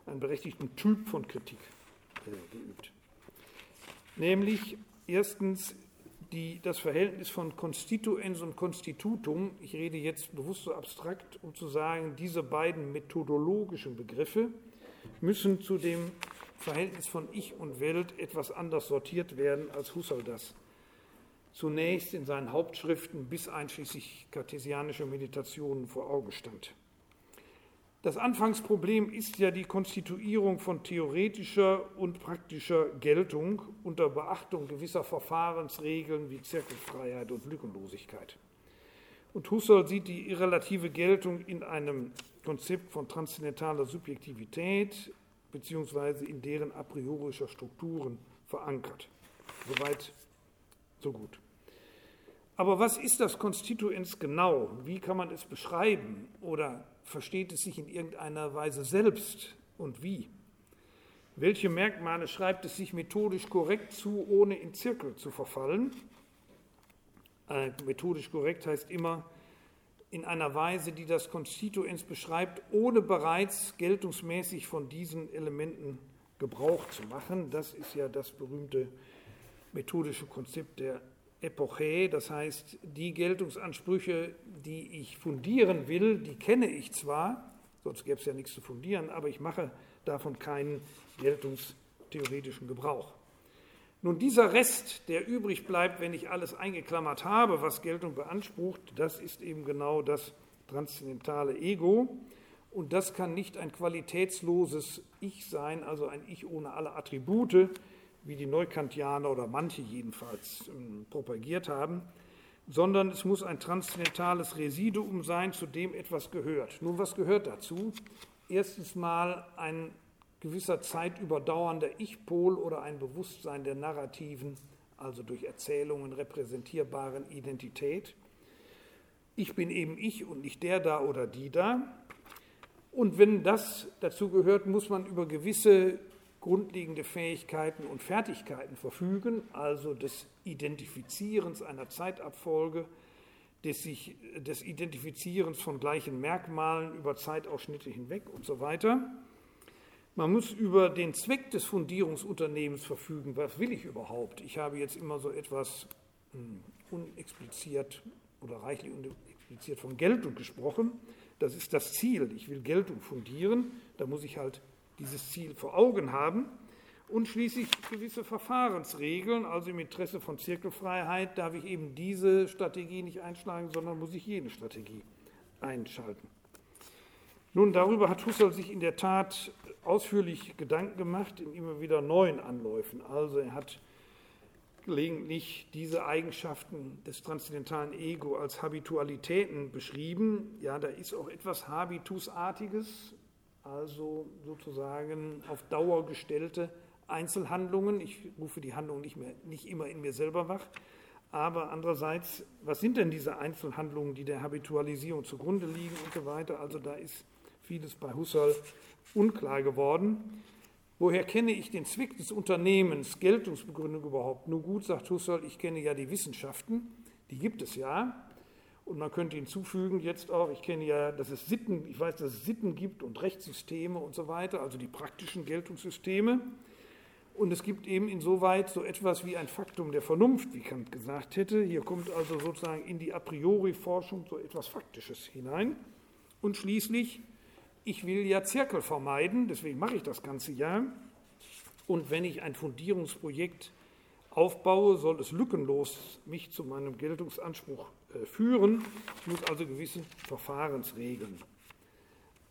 Speaker 2: einen berechtigten Typ von Kritik äh, geübt. Nämlich erstens die, das Verhältnis von Constituens und Constitutum. Ich rede jetzt bewusst so abstrakt, um zu sagen, diese beiden methodologischen Begriffe müssen zu dem Verhältnis von Ich und Welt etwas anders sortiert werden, als Husserl das zunächst in seinen Hauptschriften bis einschließlich kartesianischer Meditationen vor Augen stand. Das Anfangsproblem ist ja die Konstituierung von theoretischer und praktischer Geltung unter Beachtung gewisser Verfahrensregeln wie Zirkelfreiheit und Lückenlosigkeit. Und Husserl sieht die irrelative Geltung in einem Konzept von transzendentaler Subjektivität beziehungsweise in deren a priorischer Strukturen verankert. Soweit so gut. Aber was ist das Konstituens genau? Wie kann man es beschreiben? Oder versteht es sich in irgendeiner Weise selbst und wie? Welche Merkmale schreibt es sich methodisch korrekt zu, ohne in Zirkel zu verfallen? Äh, methodisch korrekt heißt immer in einer Weise, die das Konstituens beschreibt, ohne bereits geltungsmäßig von diesen Elementen Gebrauch zu machen. Das ist ja das berühmte methodische Konzept der Epoche, das heißt, die Geltungsansprüche, die ich fundieren will, die kenne ich zwar, sonst gäbe es ja nichts zu fundieren, aber ich mache davon keinen geltungstheoretischen Gebrauch. Nun, dieser Rest, der übrig bleibt, wenn ich alles eingeklammert habe, was Geltung beansprucht, das ist eben genau das transzendentale Ego. Und das kann nicht ein qualitätsloses Ich sein, also ein Ich ohne alle Attribute, wie die Neukantianer oder manche jedenfalls ähm, propagiert haben. sondern es muss ein transzendentales Residuum sein, zu dem etwas gehört. Nun, was gehört dazu? Erstens mal ein gewisser Zeit überdauernder Ich-Pol oder ein Bewusstsein der narrativen, also durch Erzählungen repräsentierbaren Identität. Ich bin eben ich und nicht der da oder die da. Und wenn das dazu gehört, muss man über gewisse grundlegende Fähigkeiten und Fertigkeiten verfügen, also des Identifizierens einer Zeitabfolge, des, sich, des Identifizierens von gleichen Merkmalen über Zeitausschnitte hinweg und so weiter. Man muss über den Zweck des Fundierungsunternehmens verfügen. Was will ich überhaupt? Ich habe jetzt immer so etwas hm, unexpliziert oder reichlich unexpliziert von Geltung gesprochen. Das ist das Ziel. Ich will Geltung fundieren. Da muss ich halt dieses Ziel vor Augen haben. Und schließlich gewisse Verfahrensregeln, also im Interesse von Zirkelfreiheit darf ich eben diese Strategie nicht einschlagen, sondern muss ich jene Strategie einschalten. Nun, darüber hat Husserl sich in der Tat ausführlich Gedanken gemacht in immer wieder neuen Anläufen. Also er hat gelegentlich diese Eigenschaften des transzendentalen Ego als Habitualitäten beschrieben. Ja, da ist auch etwas Habitusartiges, also sozusagen auf Dauer gestellte Einzelhandlungen. Ich rufe die Handlung nicht, mehr, nicht immer in mir selber wach. Aber andererseits, was sind denn diese Einzelhandlungen, die der Habitualisierung zugrunde liegen und so weiter? Also da ist vieles bei Husserl unklar geworden. Woher kenne ich den Zweck des Unternehmens, Geltungsbegründung überhaupt? Nur gut, sagt Husserl, ich kenne ja die Wissenschaften, die gibt es ja. Und man könnte hinzufügen jetzt auch, ich kenne ja, dass es Sitten, ich weiß, dass es Sitten gibt und Rechtssysteme und so weiter, also die praktischen Geltungssysteme. Und es gibt eben insoweit so etwas wie ein Faktum der Vernunft, wie Kant gesagt hätte. Hier kommt also sozusagen in die A priori-Forschung so etwas Faktisches hinein. Und schließlich ich will ja Zirkel vermeiden, deswegen mache ich das ganze Jahr. Und wenn ich ein Fundierungsprojekt aufbaue, soll es lückenlos mich zu meinem Geltungsanspruch führen. Ich muss also gewisse Verfahrensregeln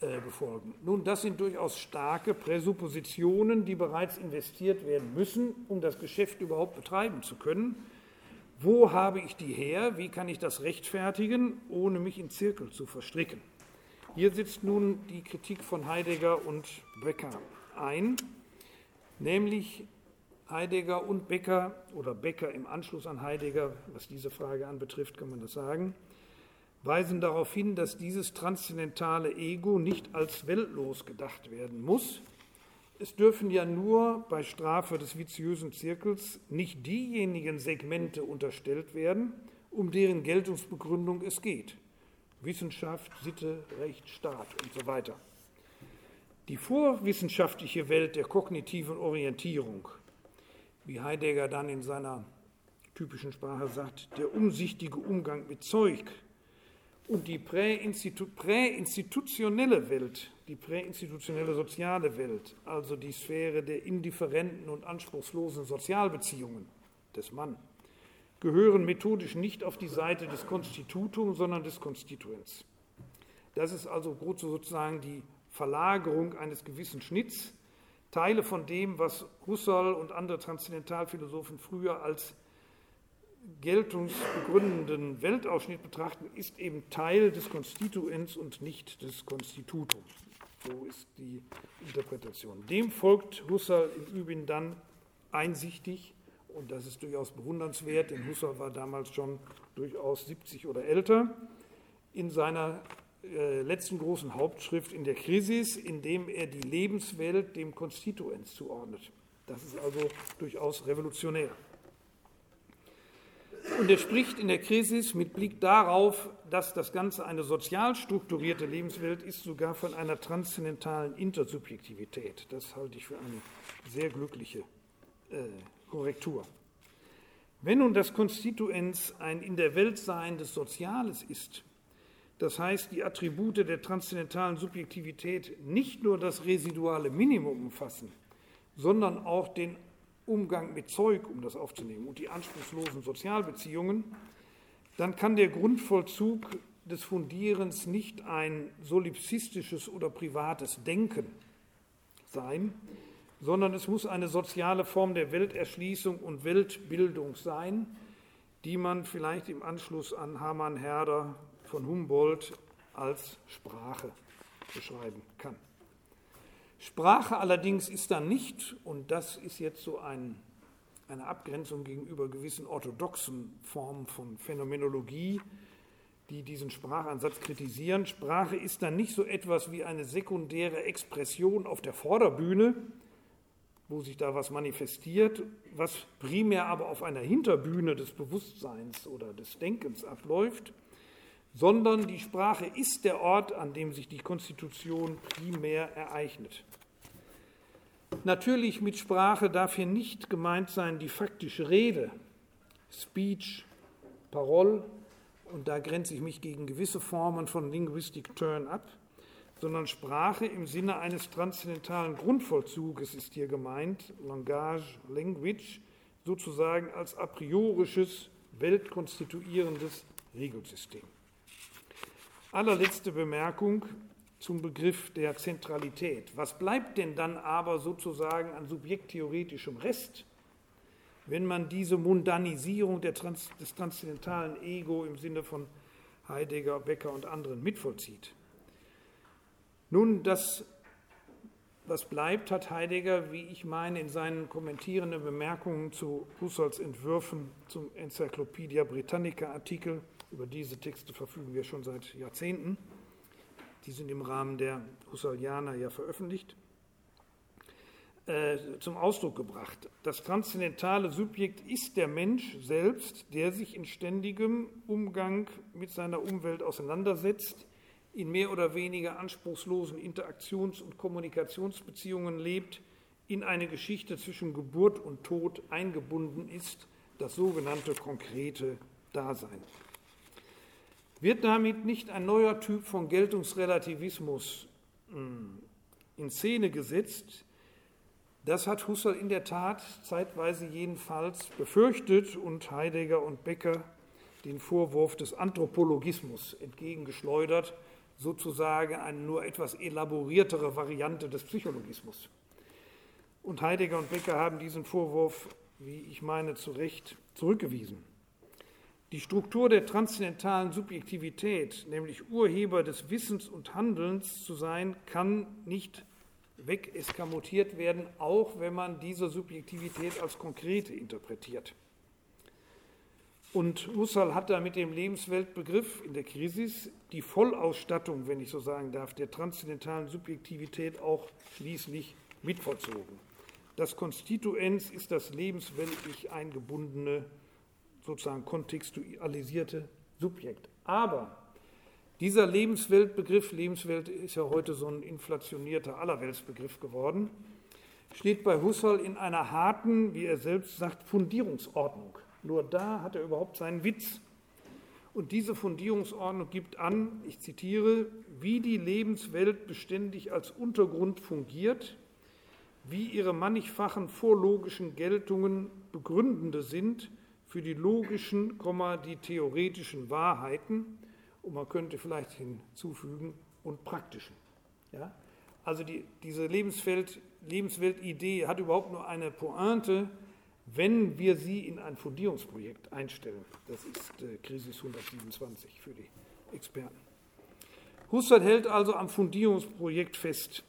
Speaker 2: äh, befolgen. Nun, das sind durchaus starke Präsuppositionen, die bereits investiert werden müssen, um das Geschäft überhaupt betreiben zu können. Wo habe ich die her? Wie kann ich das rechtfertigen, ohne mich in Zirkel zu verstricken? Hier sitzt nun die Kritik von Heidegger und Becker ein, nämlich Heidegger und Becker oder Becker im Anschluss an Heidegger, was diese Frage anbetrifft, kann man das sagen, weisen darauf hin, dass dieses transzendentale Ego nicht als weltlos gedacht werden muss. Es dürfen ja nur bei Strafe des viziösen Zirkels nicht diejenigen Segmente unterstellt werden, um deren Geltungsbegründung es geht. Wissenschaft, Sitte, Recht, Staat und so weiter. Die vorwissenschaftliche Welt der kognitiven Orientierung, wie Heidegger dann in seiner typischen Sprache sagt, der umsichtige Umgang mit Zeug und die präinstitu präinstitutionelle Welt, die präinstitutionelle soziale Welt, also die Sphäre der indifferenten und anspruchslosen Sozialbeziehungen des Mann gehören methodisch nicht auf die Seite des Konstitutums, sondern des Konstituents. Das ist also sozusagen die Verlagerung eines gewissen Schnitts. Teile von dem, was Husserl und andere Transzendentalphilosophen früher als geltungsbegründenden Weltausschnitt betrachten, ist eben Teil des Konstituents und nicht des Konstitutums. So ist die Interpretation. Dem folgt Husserl im Übrigen dann einsichtig und das ist durchaus bewundernswert, denn Husserl war damals schon durchaus 70 oder älter, in seiner äh, letzten großen Hauptschrift in der Krisis, in dem er die Lebenswelt dem Konstituens zuordnet. Das ist also durchaus revolutionär. Und er spricht in der Krisis mit Blick darauf, dass das Ganze eine sozial strukturierte Lebenswelt ist, sogar von einer transzendentalen Intersubjektivität. Das halte ich für eine sehr glückliche äh, Korrektur. Wenn nun das Konstituens ein in der Welt seiendes Soziales ist, das heißt die Attribute der transzendentalen Subjektivität nicht nur das residuale Minimum umfassen, sondern auch den Umgang mit Zeug, um das aufzunehmen, und die anspruchslosen Sozialbeziehungen, dann kann der Grundvollzug des Fundierens nicht ein solipsistisches oder privates Denken sein, sondern es muss eine soziale Form der Welterschließung und Weltbildung sein, die man vielleicht im Anschluss an Hamann Herder von Humboldt als Sprache beschreiben kann. Sprache allerdings ist dann nicht, und das ist jetzt so ein, eine Abgrenzung gegenüber gewissen orthodoxen Formen von Phänomenologie, die diesen Sprachansatz kritisieren. Sprache ist dann nicht so etwas wie eine sekundäre Expression auf der Vorderbühne, wo sich da was manifestiert, was primär aber auf einer Hinterbühne des Bewusstseins oder des Denkens abläuft, sondern die Sprache ist der Ort, an dem sich die Konstitution primär ereignet. Natürlich mit Sprache darf hier nicht gemeint sein die faktische Rede, Speech, Parole, und da grenze ich mich gegen gewisse Formen von Linguistic Turn ab, sondern Sprache im Sinne eines transzendentalen Grundvollzuges ist hier gemeint, Langage, Language, sozusagen als a priorisches, weltkonstituierendes Regelsystem. Allerletzte Bemerkung zum Begriff der Zentralität. Was bleibt denn dann aber sozusagen an subjekttheoretischem Rest, wenn man diese Mundanisierung Trans des transzendentalen Ego im Sinne von Heidegger, Becker und anderen mitvollzieht? Nun, das, was bleibt, hat Heidegger, wie ich meine, in seinen kommentierenden Bemerkungen zu Husserls Entwürfen zum Encyclopedia Britannica Artikel über diese Texte verfügen wir schon seit Jahrzehnten. Die sind im Rahmen der Husserlianer ja veröffentlicht. Äh, zum Ausdruck gebracht. Das transzendentale Subjekt ist der Mensch selbst, der sich in ständigem Umgang mit seiner Umwelt auseinandersetzt, in mehr oder weniger anspruchslosen Interaktions- und Kommunikationsbeziehungen lebt, in eine Geschichte zwischen Geburt und Tod eingebunden ist, das sogenannte konkrete Dasein. Wird damit nicht ein neuer Typ von Geltungsrelativismus hm, in Szene gesetzt? Das hat Husserl in der Tat zeitweise jedenfalls befürchtet und Heidegger und Becker den Vorwurf des Anthropologismus entgegengeschleudert, sozusagen eine nur etwas elaboriertere Variante des Psychologismus. Und Heidegger und Becker haben diesen Vorwurf, wie ich meine, zu Recht zurückgewiesen. Die Struktur der transzendentalen Subjektivität, nämlich Urheber des Wissens und Handelns zu sein, kann nicht wegeskamotiert werden, auch wenn man diese Subjektivität als konkrete interpretiert. Und Husserl hat da mit dem Lebensweltbegriff in der Krisis die Vollausstattung, wenn ich so sagen darf, der transzendentalen Subjektivität auch schließlich mitvollzogen. Das Konstituenz ist das lebensweltlich eingebundene sozusagen kontextualisierte Subjekt. Aber dieser Lebensweltbegriff, Lebenswelt ist ja heute so ein inflationierter Allerweltsbegriff geworden, steht bei Husserl in einer harten, wie er selbst sagt, Fundierungsordnung. Nur da hat er überhaupt seinen Witz. Und diese Fundierungsordnung gibt an, ich zitiere, wie die Lebenswelt beständig als Untergrund fungiert, wie ihre mannigfachen vorlogischen Geltungen begründende sind für die logischen, die theoretischen Wahrheiten und man könnte vielleicht hinzufügen und praktischen. Ja? Also die, diese Lebenswelt, Lebensweltidee hat überhaupt nur eine Pointe, wenn wir sie in ein Fundierungsprojekt einstellen. Das ist äh, Krisis 127 für die Experten. Husserl hält also am Fundierungsprojekt fest.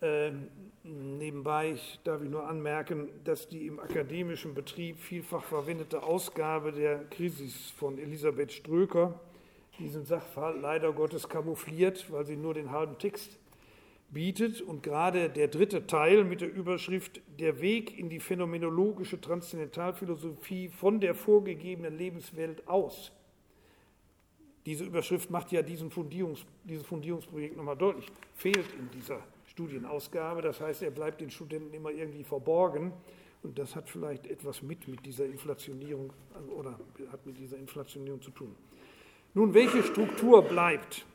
Speaker 2: Ähm, Nebenbei darf ich nur anmerken, dass die im akademischen Betrieb vielfach verwendete Ausgabe der Krisis von Elisabeth Ströker diesen Sachverhalt leider Gottes kamoufliert, weil sie nur den halben Text bietet und gerade der dritte Teil mit der Überschrift Der Weg in die phänomenologische Transzendentalphilosophie von der vorgegebenen Lebenswelt aus. Diese Überschrift macht ja diesen Fundierungs, dieses Fundierungsprojekt nochmal deutlich, fehlt in dieser Studienausgabe. Das heißt, er bleibt den Studenten immer irgendwie verborgen. Und das hat vielleicht etwas mit, mit dieser Inflationierung oder hat mit dieser Inflationierung zu tun. Nun, welche Struktur bleibt,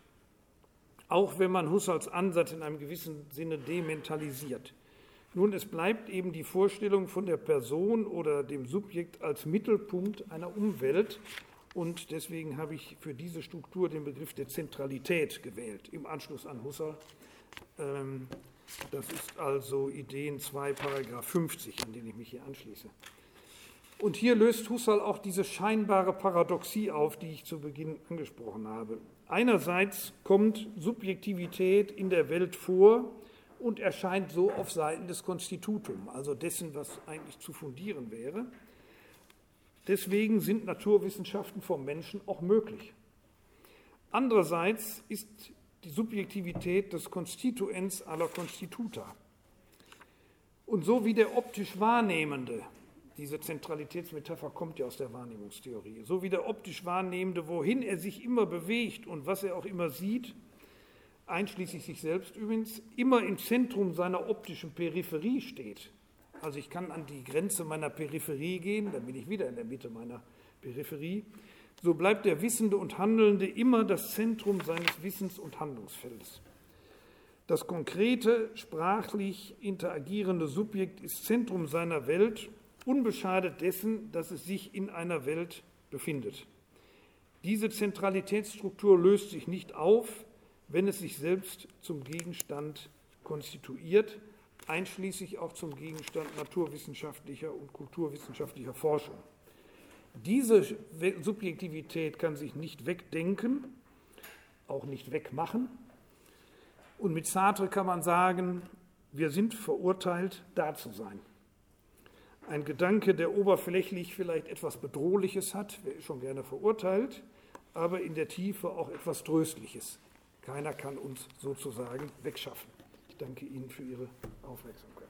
Speaker 2: auch wenn man Husserls Ansatz in einem gewissen Sinne dementalisiert? Nun, es bleibt eben die Vorstellung von der Person oder dem Subjekt als Mittelpunkt einer Umwelt. Und deswegen habe ich für diese Struktur den Begriff der Zentralität gewählt, im Anschluss an Husserl. Ähm, das ist also Ideen 2, Paragraph 50, an den ich mich hier anschließe. Und hier löst Husserl auch diese scheinbare Paradoxie auf, die ich zu Beginn angesprochen habe. Einerseits kommt Subjektivität in der Welt vor und erscheint so auf Seiten des Konstitutum, also dessen, was eigentlich zu fundieren wäre. Deswegen sind Naturwissenschaften vom Menschen auch möglich. Andererseits ist die Subjektivität des Konstituents aller Konstituta. Und so wie der optisch Wahrnehmende, diese Zentralitätsmetapher kommt ja aus der Wahrnehmungstheorie, so wie der optisch Wahrnehmende, wohin er sich immer bewegt und was er auch immer sieht, einschließlich sich selbst übrigens, immer im Zentrum seiner optischen Peripherie steht, also ich kann an die Grenze meiner Peripherie gehen, dann bin ich wieder in der Mitte meiner Peripherie. So bleibt der Wissende und Handelnde immer das Zentrum seines Wissens- und Handlungsfeldes. Das konkrete, sprachlich interagierende Subjekt ist Zentrum seiner Welt, unbeschadet dessen, dass es sich in einer Welt befindet. Diese Zentralitätsstruktur löst sich nicht auf, wenn es sich selbst zum Gegenstand konstituiert, einschließlich auch zum Gegenstand naturwissenschaftlicher und kulturwissenschaftlicher Forschung. Diese Subjektivität kann sich nicht wegdenken, auch nicht wegmachen. Und mit Sartre kann man sagen, wir sind verurteilt, da zu sein. Ein Gedanke, der oberflächlich vielleicht etwas Bedrohliches hat, wäre schon gerne verurteilt, aber in der Tiefe auch etwas Tröstliches. Keiner kann uns sozusagen wegschaffen. Ich danke Ihnen für Ihre Aufmerksamkeit.